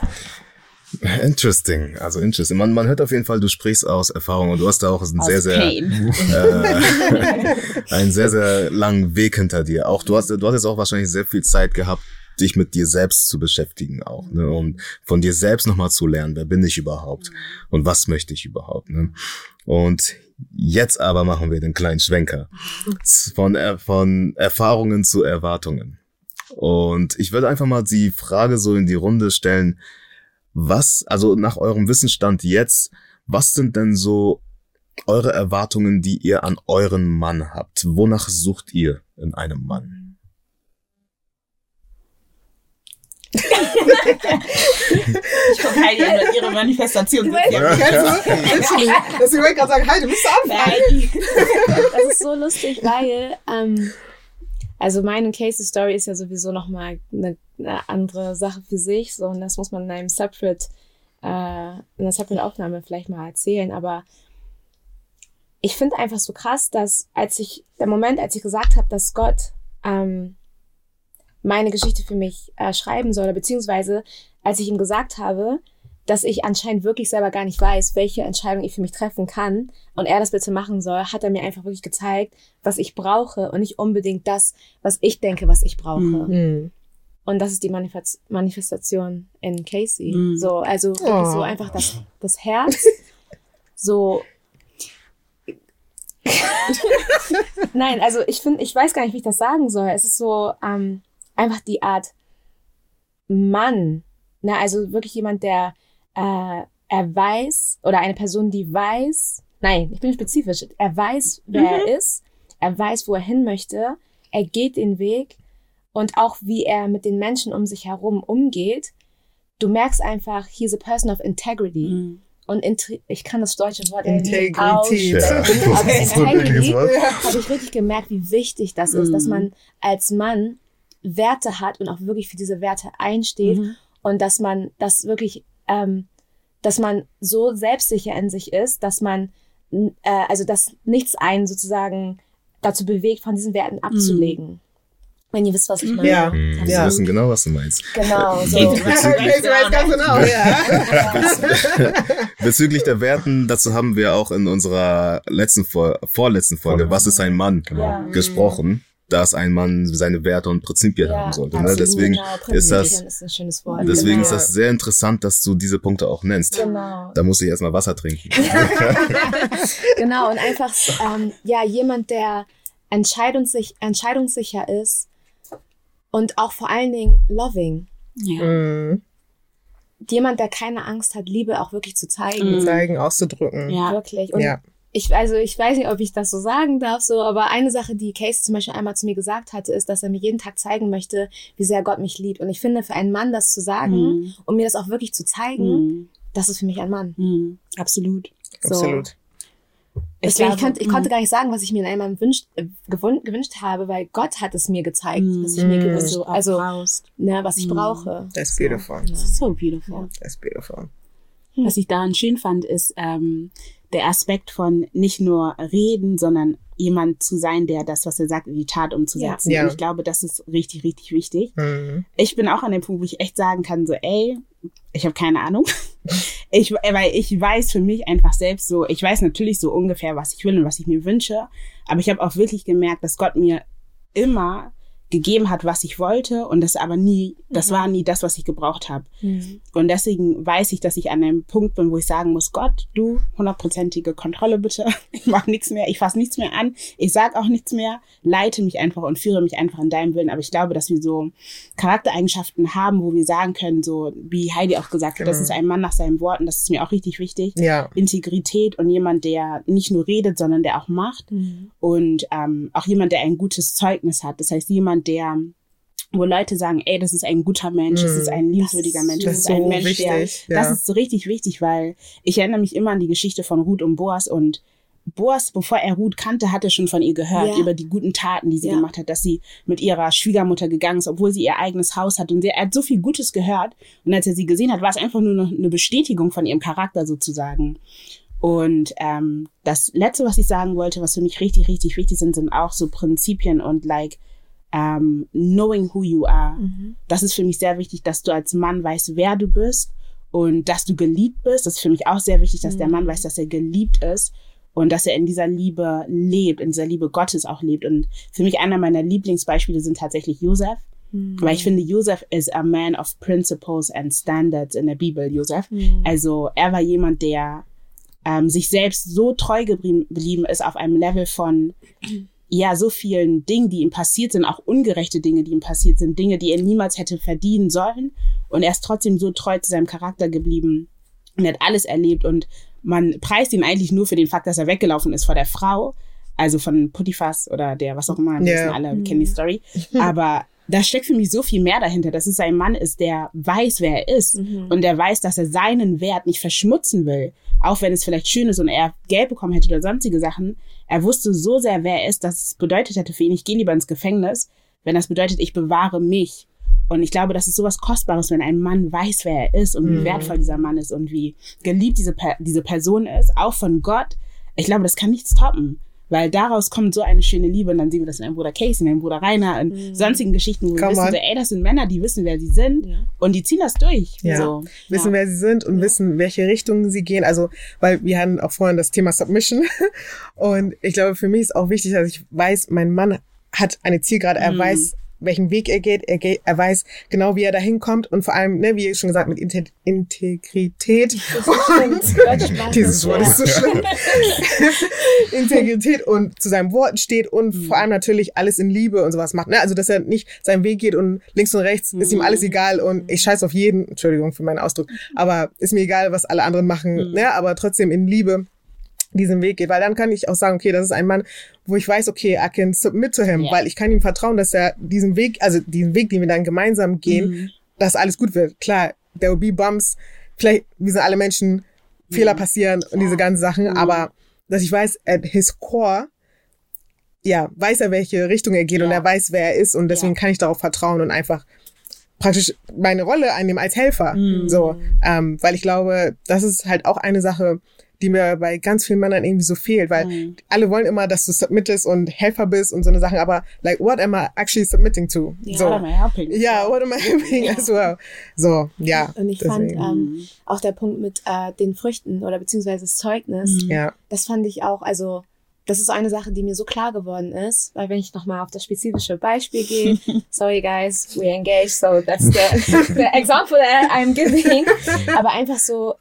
Interesting, also interesting. Man, man hört auf jeden Fall, du sprichst aus Erfahrung und du hast da auch einen Aus sehr, sehr, äh, einen sehr, sehr langen Weg hinter dir. Auch du hast, du hast jetzt auch wahrscheinlich sehr viel Zeit gehabt, dich mit dir selbst zu beschäftigen auch, ne, und von dir selbst nochmal zu lernen, wer bin ich überhaupt und was möchte ich überhaupt, ne? Und jetzt aber machen wir den kleinen Schwenker von, Er- von Erfahrungen zu Erwartungen. Und ich würde einfach mal die Frage so in die Runde stellen, was, also nach eurem Wissensstand jetzt, was sind denn so eure Erwartungen, die ihr an euren Mann habt? Wonach sucht ihr in einem Mann? Ich gucke Heidi an mit ihrer Manifestation. Du? Literally. Deswegen wollte ich gerade sagen, hey, du musst anfangen. Das ist so lustig, weil, ähm, also meine Casey Story ist ja sowieso nochmal eine, eine andere Sache für sich, so, und das muss man in einem separate, äh, in einer separate Aufnahme vielleicht mal erzählen, aber ich finde einfach so krass, dass als ich, der Moment, als ich gesagt habe, dass Gott, ähm, meine Geschichte für mich äh, schreiben soll, oder beziehungsweise als ich ihm gesagt habe, dass ich anscheinend wirklich selber gar nicht weiß, welche Entscheidung ich für mich treffen kann und er das bitte machen soll, hat er mir einfach wirklich gezeigt, was ich brauche und nicht unbedingt das, was ich denke, was ich brauche. Mhm. Und das ist die Manifest Manifestation in Casey. Mhm. So, also wirklich so Oh. einfach das, das Herz. so. Nein, also ich finde, ich weiß gar nicht, wie ich das sagen soll. Es ist so ähm, einfach die Art Mann. Na, also wirklich jemand, der äh, er weiß oder eine Person, die weiß. Nein, ich bin spezifisch. Er weiß, wer er ist. Er weiß, wo er hin möchte. Er geht den Weg und auch wie er mit den Menschen um sich herum umgeht. Du merkst einfach, he's a person of integrity. Mhm. Und intri ich kann das deutsche Wort Integrität. Ja. aber Wort. habe ich richtig gemerkt, wie wichtig das ist, dass Mhm. man als Mann Werte hat und auch wirklich für diese Werte einsteht Mhm. und dass man das wirklich, ähm, dass man so selbstsicher in sich ist, dass man, äh, also dass nichts einen sozusagen dazu bewegt, von diesen Werten abzulegen. Wenn ihr wisst, was ich meine. Ja. Hm, Sie Ja. wissen genau, was du meinst. Genau. So. Ganz genau, ja. Bezüglich der Werten, dazu haben wir auch in unserer letzten Vor vorletzten Folge, was ist ein Mann, Ja. gesprochen, dass ein Mann seine Werte und Prinzipien haben sollte. Ne? absolut. Deswegen, genau. ist das- Prinzipien ist ein schönes Wort. deswegen genau. ist das sehr interessant, dass du diese Punkte auch nennst. Genau. Da muss ich erstmal Wasser trinken. genau, und einfach, ähm, ja, jemand, der entscheidungssich entscheidungssicher ist und auch vor allen Dingen loving. Ja. Mhm. jemand, der keine Angst hat, Liebe auch wirklich zu zeigen. Mhm. Zeigen, auszudrücken. Ja. Wirklich. Und Ja. Ich, also ich weiß nicht, ob ich das so sagen darf, so, aber eine Sache, die Casey zum Beispiel einmal zu mir gesagt hatte, ist, dass er mir jeden Tag zeigen möchte, wie sehr Gott mich liebt. Und ich finde, für einen Mann das zu sagen Mhm. und mir das auch wirklich zu zeigen, Mhm. das ist für mich ein Mann. Mhm. Absolut. So. Absolut. Deswegen, ich, glaube, konnte, ich konnte mhm. gar nicht sagen, was ich mir in einem Mann wünscht, äh, gewün- gewünscht habe, weil Gott hat es mir gezeigt, Mhm. was ich mir gewünscht so also, brauchst. ne, was ich brauche. That's beautiful. Ja. So beautiful. That's beautiful. Was ich daran schön fand, ist ähm, der Aspekt von nicht nur reden, sondern jemand zu sein, der das, was er sagt, in die Tat umzusetzen. Ja. Und ich glaube, das ist richtig, richtig wichtig. Mhm. Ich bin auch an dem Punkt, wo ich echt sagen kann, so, ey, ich habe keine Ahnung. Ich, weil ich weiß für mich einfach selbst so, ich weiß natürlich so ungefähr, was ich will und was ich mir wünsche, aber ich habe auch wirklich gemerkt, dass Gott mir immer gegeben hat, was ich wollte und das aber nie, das war nie das, was ich gebraucht habe. Mhm. Und deswegen weiß ich, dass ich an einem Punkt bin, wo ich sagen muss, Gott, du, hundertprozentige Kontrolle bitte. Ich mache nichts mehr, ich fasse nichts mehr an, ich sag auch nichts mehr, leite mich einfach und führe mich einfach in deinem Willen. Aber ich glaube, dass wir so Charaktereigenschaften haben, wo wir sagen können, so wie Heidi auch gesagt hat, das Genau. ist ein Mann nach seinen Worten, das ist mir auch richtig wichtig. Ja. Integrität und jemand, der nicht nur redet, sondern der auch macht Mhm. und ähm, auch jemand, der ein gutes Zeugnis hat. Das heißt, jemand, der wo Leute sagen, ey, das ist ein guter Mensch, das ist ein liebenswürdiger Mensch, Das das ist ist ein so Mensch, der wichtig, ja. das ist so richtig wichtig, weil ich erinnere mich immer an die Geschichte von Ruth und Boas und Boas, bevor er Ruth kannte, hatte schon von ihr gehört, Ja. über die guten Taten, die sie Ja. gemacht hat, dass sie mit ihrer Schwiegermutter gegangen ist, obwohl sie ihr eigenes Haus hat. Und er hat so viel Gutes gehört. Und als er sie gesehen hat, war es einfach nur noch eine Bestätigung von ihrem Charakter sozusagen. Und ähm, das Letzte, was ich sagen wollte, was für mich richtig, richtig wichtig sind, sind auch so Prinzipien und like ähm, knowing who you are. Mhm. Das ist für mich sehr wichtig, dass du als Mann weißt, wer du bist und dass du geliebt bist. Das ist für mich auch sehr wichtig, dass der Mann weiß, dass er geliebt ist und dass er in dieser Liebe lebt, in dieser Liebe Gottes auch lebt. Und für mich einer meiner Lieblingsbeispiele sind tatsächlich Josef. Weil ich finde, Josef is a man of principles and standards in der Bibel, Josef. Mhm. Also er war jemand, der ähm, sich selbst so treu geblieben ist auf einem Level von ja so vielen Dingen, die ihm passiert sind, auch ungerechte Dinge, die ihm passiert sind, Dinge, die er niemals hätte verdienen sollen. Und er ist trotzdem so treu zu seinem Charakter geblieben und er hat alles erlebt. Und man preist ihn eigentlich nur für den Fakt, dass er weggelaufen ist vor der Frau, also von Putifas oder der, was auch immer, wir Ja. wissen alle, wir kennen die Story. Aber da steckt für mich so viel mehr dahinter, dass es ein Mann ist, der weiß, wer er ist und der weiß, dass er seinen Wert nicht verschmutzen will, auch wenn es vielleicht schön ist und er Geld bekommen hätte oder sonstige Sachen. Er wusste so sehr, wer er ist, dass es bedeutet hätte für ihn, ich gehe lieber ins Gefängnis, wenn das bedeutet, ich bewahre mich. Und ich glaube, das ist sowas Kostbares, wenn ein Mann weiß, wer er ist und wie wertvoll dieser Mann ist und wie geliebt diese, diese Person ist, auch von Gott. Ich glaube, das kann nichts toppen. Weil daraus kommt so eine schöne Liebe und dann sehen wir das in einem Bruder Casey, in einem Bruder Rainer, in sonstigen Geschichten, wo wir Come wissen, on. so, ey, das sind Männer, die wissen, wer sie sind Ja. und die ziehen das durch. Ja. So, wissen, wer sie sind und wissen, welche Richtung sie gehen. Also, weil wir hatten auch vorhin das Thema Submission. Und ich glaube, für mich ist auch wichtig, dass ich weiß, mein Mann hat eine Zielgerade. Er Mhm. weiß, welchen Weg er geht. Er, geht. er weiß genau, wie er dahin kommt. Und vor allem, ne, wie schon gesagt, mit Inte Integrität. Und dieses Wort ist so schlimm. Integrität und zu seinem Wort steht und Mhm. vor allem natürlich alles in Liebe und sowas macht. Ne? Also, dass er nicht seinen Weg geht und links und rechts ist ihm Mhm. alles egal und ich scheiß auf jeden, Entschuldigung für meinen Ausdruck, aber ist mir egal, was alle anderen machen, Mhm. ne? aber trotzdem in Liebe diesen Weg geht, weil dann kann ich auch sagen, okay, das ist ein Mann, wo ich weiß, okay, I can submit to him, Ja. weil ich kann ihm vertrauen, dass er diesen Weg, also diesen Weg, den wir dann gemeinsam gehen, Mhm. dass alles gut wird. Klar, there will be bumps, vielleicht, wir sind alle Menschen, Fehler passieren und diese ganzen Sachen, aber dass ich weiß, at his core, ja, weiß er, welche Richtung er geht und Ja. er weiß, wer er ist und deswegen Ja. kann ich darauf vertrauen und einfach praktisch meine Rolle einnehmen als Helfer. Mhm. So, ähm, weil ich glaube, das ist halt auch eine Sache, die mir bei ganz vielen Männern irgendwie so fehlt, weil Mhm. alle wollen immer, dass du submittest und Helfer bist und so eine Sachen, aber like, what am I actually submitting to? Ja. so. What am I helping? Ja, what am I helping as well? So, ja. Und ich deswegen. fand ähm, auch der Punkt mit äh, den Früchten oder beziehungsweise das Zeugnis, ja. das fand ich auch, also das ist eine Sache, die mir so klar geworden ist, weil wenn ich nochmal auf das spezifische Beispiel gehe, sorry guys, we're engaged, so that's the, the example that I'm giving, aber einfach so,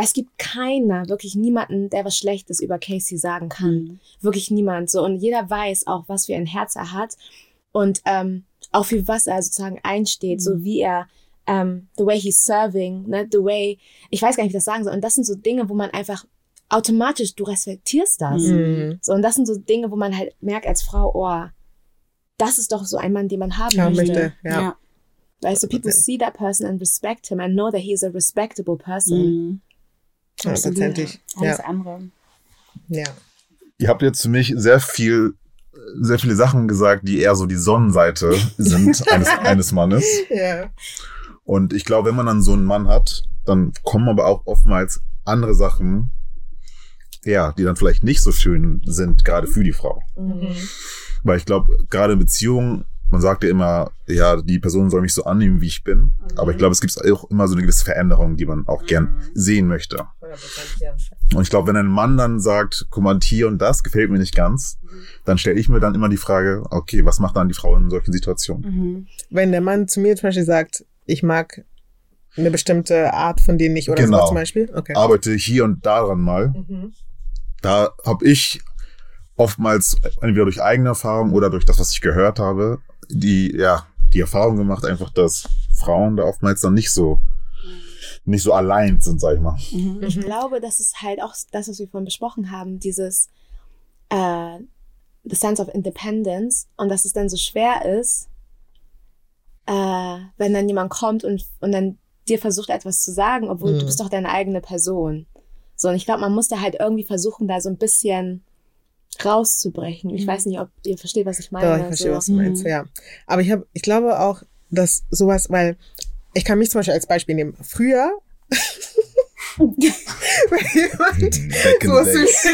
es gibt keiner, wirklich niemanden, der was Schlechtes über Casey sagen kann. Mhm. Wirklich niemand. So, und jeder weiß auch, was für ein Herz er hat und ähm, auch für was er sozusagen einsteht, so wie er um, the way he's serving, ne, the way, ich weiß gar nicht, wie ich das sagen soll. Und das sind so Dinge, wo man einfach automatisch, du respektierst das. Mhm. So, und das sind so Dinge, wo man halt merkt als Frau, oh, das ist doch so ein Mann, den man haben Haben möchte. möchte. Ja. Ja. Weißt du, people see that person and respect him and know that he is a respectable person. Mhm. Hundertprozentig. Alles Ja. andere. ja. Ihr habt jetzt für mich sehr viel, sehr viele Sachen gesagt, die eher so die Sonnenseite sind eines, eines Mannes. Ja. Und ich glaube, wenn man dann so einen Mann hat, dann kommen aber auch oftmals andere Sachen, ja, die dann vielleicht nicht so schön sind, gerade für die Frau. Mhm. Weil ich glaube, gerade in Beziehungen, man sagt ja immer, ja, die Person soll mich so annehmen, wie ich bin. Aber ich glaube, es gibt auch immer so eine gewisse Veränderung, die man auch gern sehen möchte. 100%, ja. Und ich glaube, wenn ein Mann dann sagt, guck mal, hier und das gefällt mir nicht ganz, dann stelle ich mir dann immer die Frage, okay, was macht dann die Frau in solchen Situationen? Mhm. Wenn der Mann zu mir zum Beispiel sagt, ich mag eine bestimmte Art von denen nicht oder Genau. so zum Beispiel. Okay. Arbeite hier und daran mal. Mhm. Da habe ich oftmals entweder durch eigene Erfahrung oder durch das, was ich gehört habe, die, ja, die Erfahrung gemacht, einfach, dass Frauen da oftmals dann nicht so, nicht so allein sind, sag ich mal. Mhm. Ich glaube, das ist halt auch das, was wir vorhin besprochen haben, dieses äh, the sense of independence und dass es dann so schwer ist, äh, wenn dann jemand kommt und, und dann dir versucht etwas zu sagen, obwohl Mhm. du bist doch deine eigene Person. So, und ich glaube, man muss da halt irgendwie versuchen, da so ein bisschen rauszubrechen. Ich Mhm. weiß nicht, ob ihr versteht, was ich meine. Doch, ich verstehe, so. was du meinst, Mhm. ja. Aber ich habe, ich glaube auch, dass sowas, weil ich kann mich zum Beispiel als Beispiel nehmen. Früher, wenn jemand so days.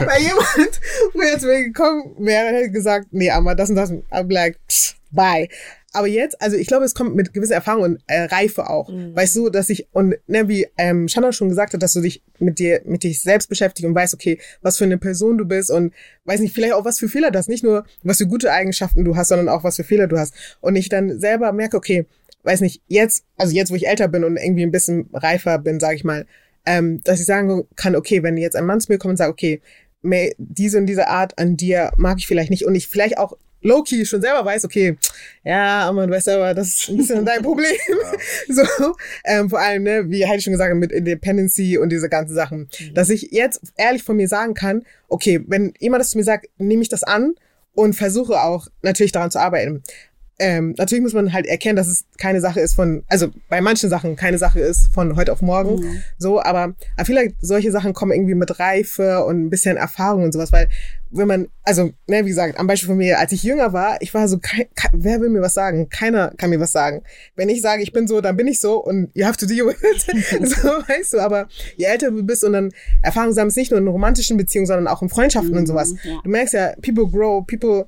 Weil jemand früher zu mir gekommen wäre, hätte gesagt, nee, aber das und das, I'm like, pff, bye. Aber jetzt, also ich glaube, es kommt mit gewisser Erfahrung und äh, Reife auch. Mhm. Weißt du, dass ich, und ne, wie ähm, Shanna schon gesagt hat, dass du dich mit dir, mit dich selbst beschäftigst und weißt, okay, was für eine Person du bist und weiß nicht, vielleicht auch was für Fehler du hast. Nicht nur, was für gute Eigenschaften du hast, sondern auch was für Fehler du hast. Und ich dann selber merke, okay, weiß nicht, jetzt, also jetzt, wo ich älter bin und irgendwie ein bisschen reifer bin, sage ich mal, ähm, dass ich sagen kann, okay, wenn jetzt ein Mann zu mir kommt und sagt, okay, diese und diese Art an dir mag ich vielleicht nicht und ich vielleicht auch low-key schon selber weiß, okay, ja, aber du weißt selber, das ist ein bisschen dein Problem. so, ähm, vor allem, ne, wie Heidi schon gesagt hat, mit Independency und diese ganzen Sachen. Dass ich jetzt ehrlich von mir sagen kann, okay, wenn jemand das zu mir sagt, nehme ich das an und versuche auch natürlich daran zu arbeiten. Ähm, natürlich muss man halt erkennen, dass es keine Sache ist von, also bei manchen Sachen keine Sache ist von heute auf morgen, Mhm. so, aber, aber vielleicht solche Sachen kommen irgendwie mit Reife und ein bisschen Erfahrung und sowas, weil wenn man, also, ne, wie gesagt, am Beispiel von mir, als ich jünger war, ich war so, kei- kei- wer will mir was sagen? Keiner kann mir was sagen. Wenn ich sage, ich bin so, dann bin ich so und you have to deal with it. so, weißt du, aber je älter du bist und dann Erfahrung sammelst, nicht nur in romantischen Beziehungen, sondern auch in Freundschaften und sowas. Ja. Du merkst ja, people grow, people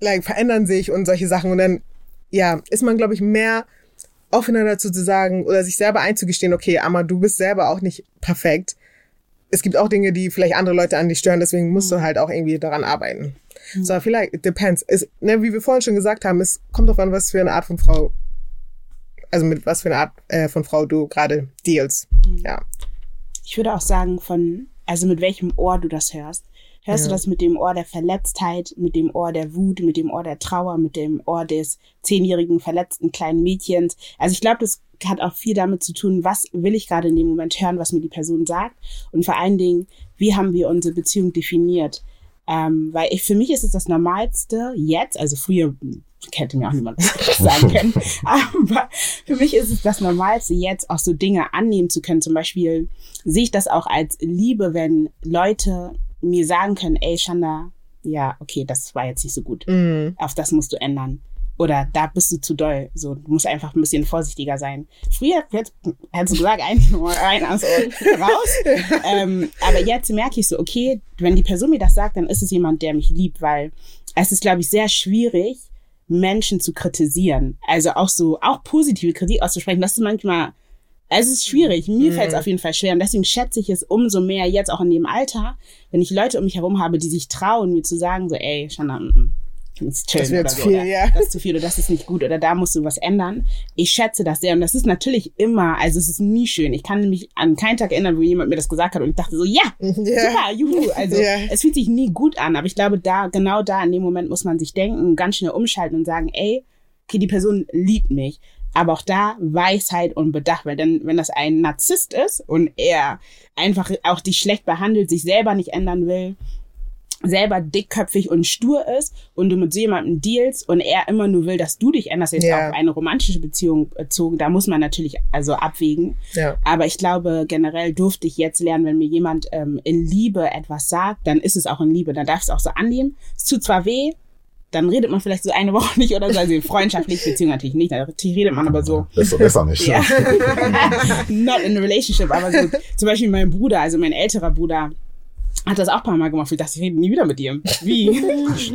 like, verändern sich und solche Sachen und dann, ja, ist man, glaube ich, mehr offener dazu zu sagen oder sich selber einzugestehen, okay, aber du bist selber auch nicht perfekt. Es gibt auch Dinge, die vielleicht andere Leute an dich stören, deswegen musst du halt auch irgendwie daran arbeiten. So, vielleicht, it depends. Es, ne, wie wir vorhin schon gesagt haben, es kommt drauf an, was für eine Art von Frau, also mit was für eine Art äh, von Frau du gerade deals. Ja. Ich würde auch sagen, von, also mit welchem Ohr du das hörst. Hörst Ja. du das mit dem Ohr der Verletztheit, mit dem Ohr der Wut, mit dem Ohr der Trauer, mit dem Ohr des zehnjährigen verletzten kleinen Mädchens? Also ich glaube, das hat auch viel damit zu tun, was will ich gerade in dem Moment hören, was mir die Person sagt und vor allen Dingen, wie haben wir unsere Beziehung definiert? Ähm, weil ich, für mich ist es das Normalste jetzt, also früher hätte mir auch niemand sagen können, aber für mich ist es das Normalste jetzt auch so Dinge annehmen zu können. Zum Beispiel sehe ich das auch als Liebe, wenn Leute mir sagen können, ey Shanda, ja, okay, das war jetzt nicht so gut. Mhm. Auf das musst du ändern. Oder da bist du zu doll. So, du musst einfach ein bisschen vorsichtiger sein. Früher hätt- hättest du gesagt, ein rein, aus raus. ähm, aber jetzt merke ich so, okay, wenn die Person mir das sagt, dann ist es jemand, der mich liebt, weil es ist, glaube ich, sehr schwierig, Menschen zu kritisieren. Also auch so, auch positive Kritik auszusprechen. Das ist manchmal, es ist schwierig. Mir fällt es auf jeden Fall schwer. Und deswegen schätze ich es umso mehr jetzt auch in dem Alter, wenn ich Leute um mich herum habe, die sich trauen, mir zu sagen, so, ey, Shanna, mm, mm, das Das oder zu so, viel, oder, ja. Das ist zu viel oder das ist nicht gut oder da musst du was ändern. Ich schätze das sehr. Und das ist natürlich immer, also es ist nie schön. Ich kann mich an keinen Tag erinnern, wo jemand mir das gesagt hat und ich dachte so, ja, Ja. super, juhu. Also Ja. es fühlt sich nie gut an, aber ich glaube, da, genau da in dem Moment muss man sich denken, ganz schnell umschalten und sagen, ey, okay, die Person liebt mich. Aber auch da Weisheit und Bedacht, weil dann, wenn das ein Narzisst ist und er einfach auch dich schlecht behandelt, sich selber nicht ändern will, selber dickköpfig und stur ist und du mit so jemandem dealst und er immer nur will, dass du dich änderst, jetzt Ja. auf eine romantische Beziehung bezogen, da muss man natürlich also abwägen. Ja. Aber ich glaube, generell durfte ich jetzt lernen, wenn mir jemand ähm, in Liebe etwas sagt, dann ist es auch in Liebe. Dann darf ich es auch so annehmen. Es tut zwar weh, dann redet man vielleicht so eine Woche nicht oder so, also freundschaftlich, Beziehung natürlich nicht, natürlich redet man aber so. Besser, besser nicht. Ja. Not in a relationship, aber so, zum Beispiel mein Bruder, also mein älterer Bruder, hat das auch ein paar Mal gemacht. Ich dachte, ich rede nie wieder mit dir. Wie?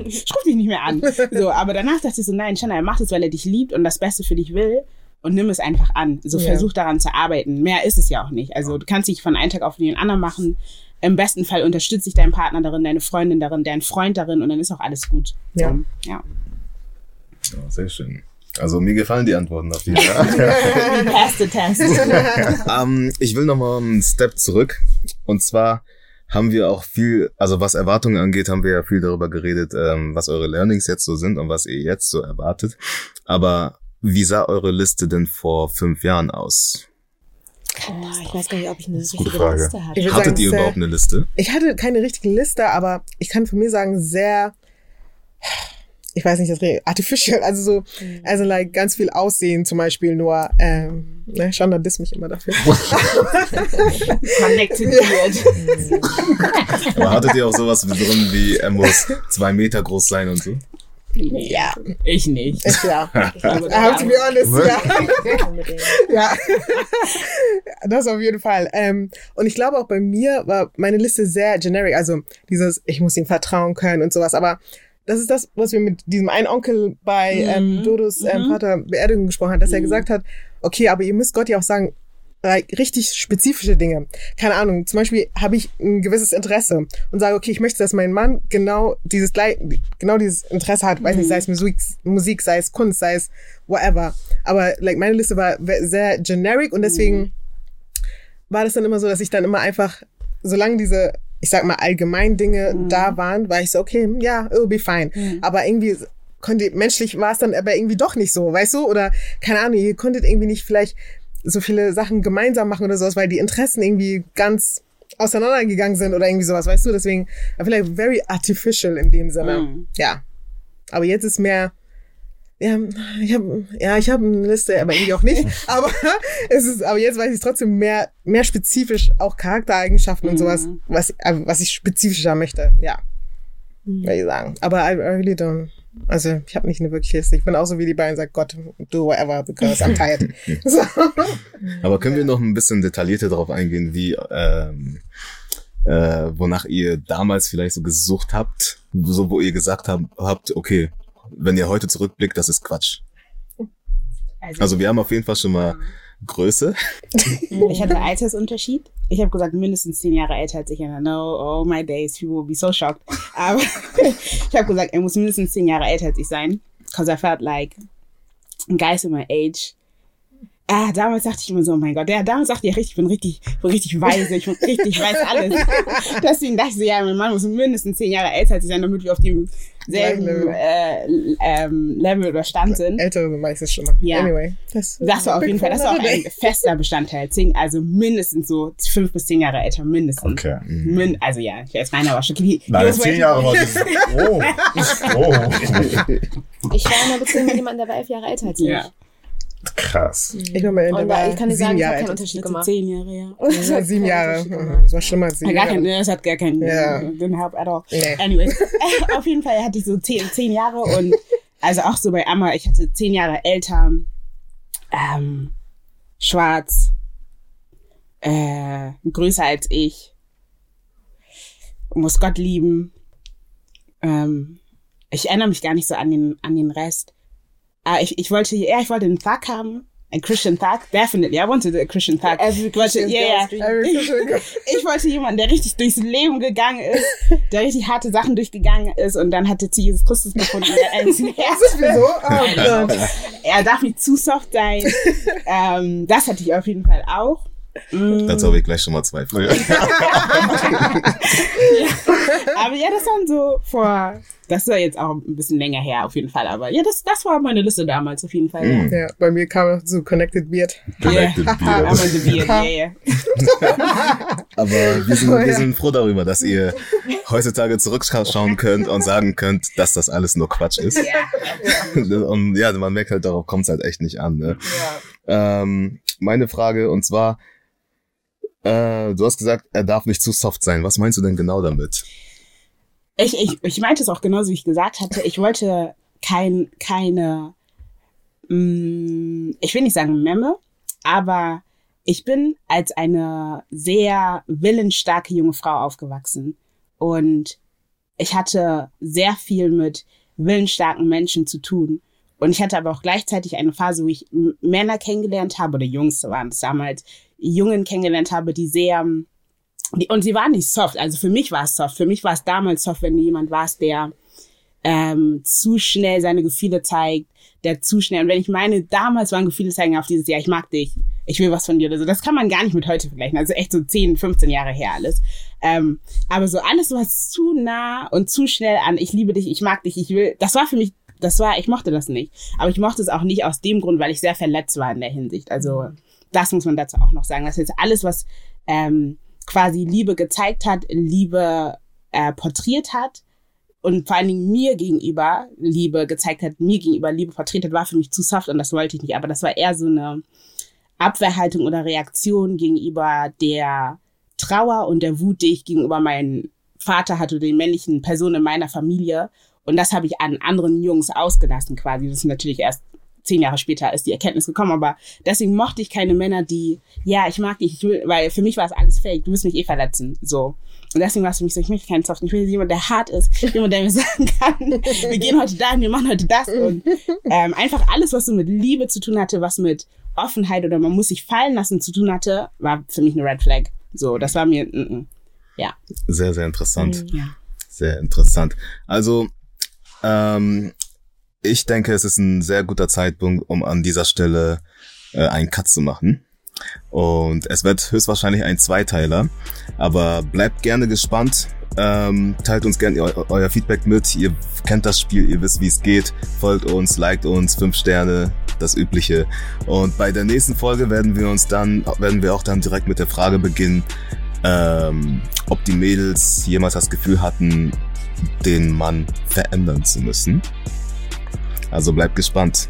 Ich ruf dich nicht mehr an. So, aber danach dachte ich so, nein, Shanna, er macht es, weil er dich liebt und das Beste für dich will. Und nimm es einfach an. So Ja. versuch daran zu arbeiten. Mehr ist es ja auch nicht. Also du kannst dich von einem Tag auf den anderen machen. Im besten Fall unterstützt dich dein Partner darin, deine Freundin darin, dein Freund darin und dann ist auch alles gut. Ja. So, ja. Ja, sehr schön. Also mir gefallen die Antworten auf jeden Fall. The test. ähm, ich will noch mal einen Step zurück. Und zwar haben wir auch viel, also was Erwartungen angeht, haben wir ja viel darüber geredet, ähm, was eure Learnings jetzt so sind und was ihr jetzt so erwartet. Aber wie sah eure Liste denn vor fünf Jahren aus? Boah, ich weiß gar nicht, ob ich eine richtige Frage. Liste hatte. Hattet sagen, ihr überhaupt eine Liste? Ich hatte keine richtige Liste, aber ich kann von mir sagen, sehr, ich weiß nicht, das artificial, also so, also like ganz viel Aussehen zum Beispiel nur, ähm, ne, Shonda disst mich immer dafür. Connected weird. Aber hattet ihr auch sowas wie drin wie, er muss zwei Meter groß sein und so? Ja, ich nicht. Ich, ja. Ich glaube, I have to be honest, Ne? ja. Ja. das auf jeden Fall. Ähm, und ich glaube auch bei mir war meine Liste sehr generic, also dieses, ich muss ihm vertrauen können und sowas, aber das ist das, was wir mit diesem einen Onkel bei ähm, Mhm. Dodos ähm, Mhm. Vater Beerdigung gesprochen haben, dass er Mhm. gesagt hat, okay, aber ihr müsst Gott ja auch sagen, richtig spezifische Dinge. Keine Ahnung, zum Beispiel habe ich ein gewisses Interesse und sage, okay, ich möchte, dass mein Mann genau dieses genau dieses Interesse hat, weiß nicht, sei es Musik, Musik, sei es Kunst, sei es whatever. Aber like meine Liste war sehr generic und deswegen war das dann immer so, dass ich dann immer einfach, solange diese, ich sag mal, allgemein Dinge da waren, war ich so, okay, ja, it'll be fine. Aber irgendwie konnte, menschlich war es dann aber irgendwie doch nicht so, weißt du? Oder, keine Ahnung, ihr konntet irgendwie nicht vielleicht so viele Sachen gemeinsam machen oder sowas, weil die Interessen irgendwie ganz auseinandergegangen sind oder irgendwie sowas, weißt du? Deswegen vielleicht very artificial in dem Sinne. Mhm. Ja. Aber jetzt ist mehr, ja, ich habe ja, ich habe eine Liste, aber irgendwie auch nicht. aber es ist, aber jetzt weiß ich trotzdem mehr, mehr spezifisch auch Charaktereigenschaften und sowas, was, äh, was ich spezifischer möchte. Ja, würde ich sagen. Aber I, I really don't. Also ich habe nicht eine wirkliche Liste. Ich bin auch so wie die beiden, sagt Gott, do whatever because I'm tired. so. Aber können wir noch ein bisschen detaillierter darauf eingehen, wie ähm, äh, wonach ihr damals vielleicht so gesucht habt, so wo ihr gesagt habt, habt, okay, wenn ihr heute zurückblickt, das ist Quatsch. Also wir haben auf jeden Fall schon mal Größe. Ich hatte Altersunterschied. Ich habe gesagt, mindestens zehn Jahre älter als ich. And I know, all my days, people will be so shocked. Aber ich habe gesagt, er muss mindestens zehn Jahre älter als ich sein. Because I felt like guys in my age. Ah, damals dachte ich immer so, oh mein Gott, der damals dachte ich richtig, ich bin richtig, ich bin richtig weise, ich bin richtig, ich weiß alles. Deswegen dachte ich so, ja, mein Mann muss mindestens zehn Jahre älter als ich sein, damit wir auf dem selben Level. äh, ähm, Level oder Stand sind. Ältere sind meistens schon mal. Ja. Anyway. Das, Das war auf jeden Fall, das war auch ein fester Bestandteil. Zehn, also mindestens so fünf bis zehn Jahre älter, mindestens. Okay. Min, also ja, ich weiß, meiner war schon. Nein, was zehn Jahre war das. Oh. oh. Ich war in einer Beziehung mit jemandem, der war elf Jahre älter als ich. Ja. Krass. Ich war mal in da, war ich kann dir sieben sagen, ich Jahre habe keinen. Unterschied gemacht. zehn Jahre, ja. Ja, sieben keinen Jahre. Unterschied gemacht. Das war schlimmer als sieben Ja, gar kein, Jahre. das hat gar keinen, Ja. didn't help at all. Nee. Anyway, auf jeden Fall hatte ich so zehn, zehn Jahre und also auch so bei Amma, ich hatte zehn Jahre älter, ähm, schwarz, äh, größer als ich, muss Gott lieben. Ähm, ich erinnere mich gar nicht so an den, an den Rest. Ah, ich, ich wollte, ja, ich wollte einen Thug haben. Ein Christian Thug, definitely. I wanted a Christian Thug. Every ich wollte, yeah, yeah. girl. Ich wollte jemanden, der richtig durchs Leben gegangen ist, der richtig harte Sachen durchgegangen ist und dann hatte zu Jesus Christus gefunden. Er, ist wieso? Oh er darf nicht zu soft sein. ähm, das hatte ich auf jeden Fall auch. Mm. Dazu habe ich gleich schon mal zwei Fragen. Aber ja, das waren so vor, das war jetzt auch ein bisschen länger her auf jeden Fall. Aber ja, das, das war meine Liste damals auf jeden Fall. Ja. Mhm. Ja, bei mir kam noch so Connected Beard. Connected Yeah. Beard. The beard, yeah, yeah. Aber wir sind, Oh, wir ja. sind froh darüber, dass ihr heutzutage zurückschauen könnt und sagen könnt, dass das alles nur Quatsch ist. Und ja, man merkt halt, darauf kommt es halt echt nicht an. Ne? Ähm, meine Frage, und zwar, äh, du hast gesagt, er darf nicht zu soft sein. Was meinst du denn genau damit? Ich, ich, ich meinte es auch genauso, wie ich gesagt hatte. Ich wollte kein, keine, mh, ich will nicht sagen Memme, aber ich bin als eine sehr willensstarke junge Frau aufgewachsen. Und ich hatte sehr viel mit willensstarken Menschen zu tun. Und ich hatte aber auch gleichzeitig eine Phase, wo ich Männer kennengelernt habe, oder Jungs waren es damals, Jungen kennengelernt habe, die sehr, die, und sie waren nicht soft. Also für mich war es soft. Für mich war es damals soft, wenn du jemand warst, der ähm, zu schnell seine Gefühle zeigt, der zu schnell. Und wenn ich meine, damals waren Gefühle zeigen auf dieses, ja, ich mag dich, ich will was von dir oder so, das kann man gar nicht mit heute vergleichen. Also echt so 10, 15 Jahre her alles. Ähm, aber so alles, was zu nah und zu schnell an, ich liebe dich, ich mag dich, ich will, das war für mich, das war, ich mochte das nicht. Aber ich mochte es auch nicht aus dem Grund, weil ich sehr verletzt war in der Hinsicht. Also das muss man dazu auch noch sagen. Das ist alles, was ähm, quasi Liebe gezeigt hat, Liebe äh, porträtiert hat und vor allen Dingen mir gegenüber Liebe gezeigt hat, mir gegenüber Liebe porträtiert hat, war für mich zu soft und das wollte ich nicht. Aber das war eher so eine Abwehrhaltung oder Reaktion gegenüber der Trauer und der Wut, die ich gegenüber meinem Vater hatte, den männlichen Personen in meiner Familie. Und das habe ich an anderen Jungs ausgelassen quasi. Das ist natürlich erst zehn Jahre später ist die Erkenntnis gekommen, aber deswegen mochte ich keine Männer, die, ja, ich mag dich, ich will, weil für mich war es alles fake, du wirst mich eh verletzen, so. Und deswegen war es für mich so, ich möchte keinen Soft, ich will jemand, der hart ist, jemand, der mir sagen kann, wir gehen heute dahin, wir machen heute das und ähm, einfach alles, was so mit Liebe zu tun hatte, was mit Offenheit oder man muss sich fallen lassen zu tun hatte, war für mich eine Red Flag. So, das war mir, mm, mm. ja. Sehr, sehr interessant. ja. Sehr interessant. Also, ähm, ich denke, es ist ein sehr guter Zeitpunkt, um an dieser Stelle äh, einen Cut zu machen. Und es wird höchstwahrscheinlich ein Zweiteiler. Aber bleibt gerne gespannt. Ähm, teilt uns gerne eu euer Feedback mit. Ihr kennt das Spiel, ihr wisst, wie es geht. Folgt uns, liked uns, fünf Sterne, das Übliche. Und bei der nächsten Folge werden wir uns dann, werden wir auch dann direkt mit der Frage beginnen, ähm, ob die Mädels jemals das Gefühl hatten, den Mann verändern zu müssen. Also bleibt gespannt.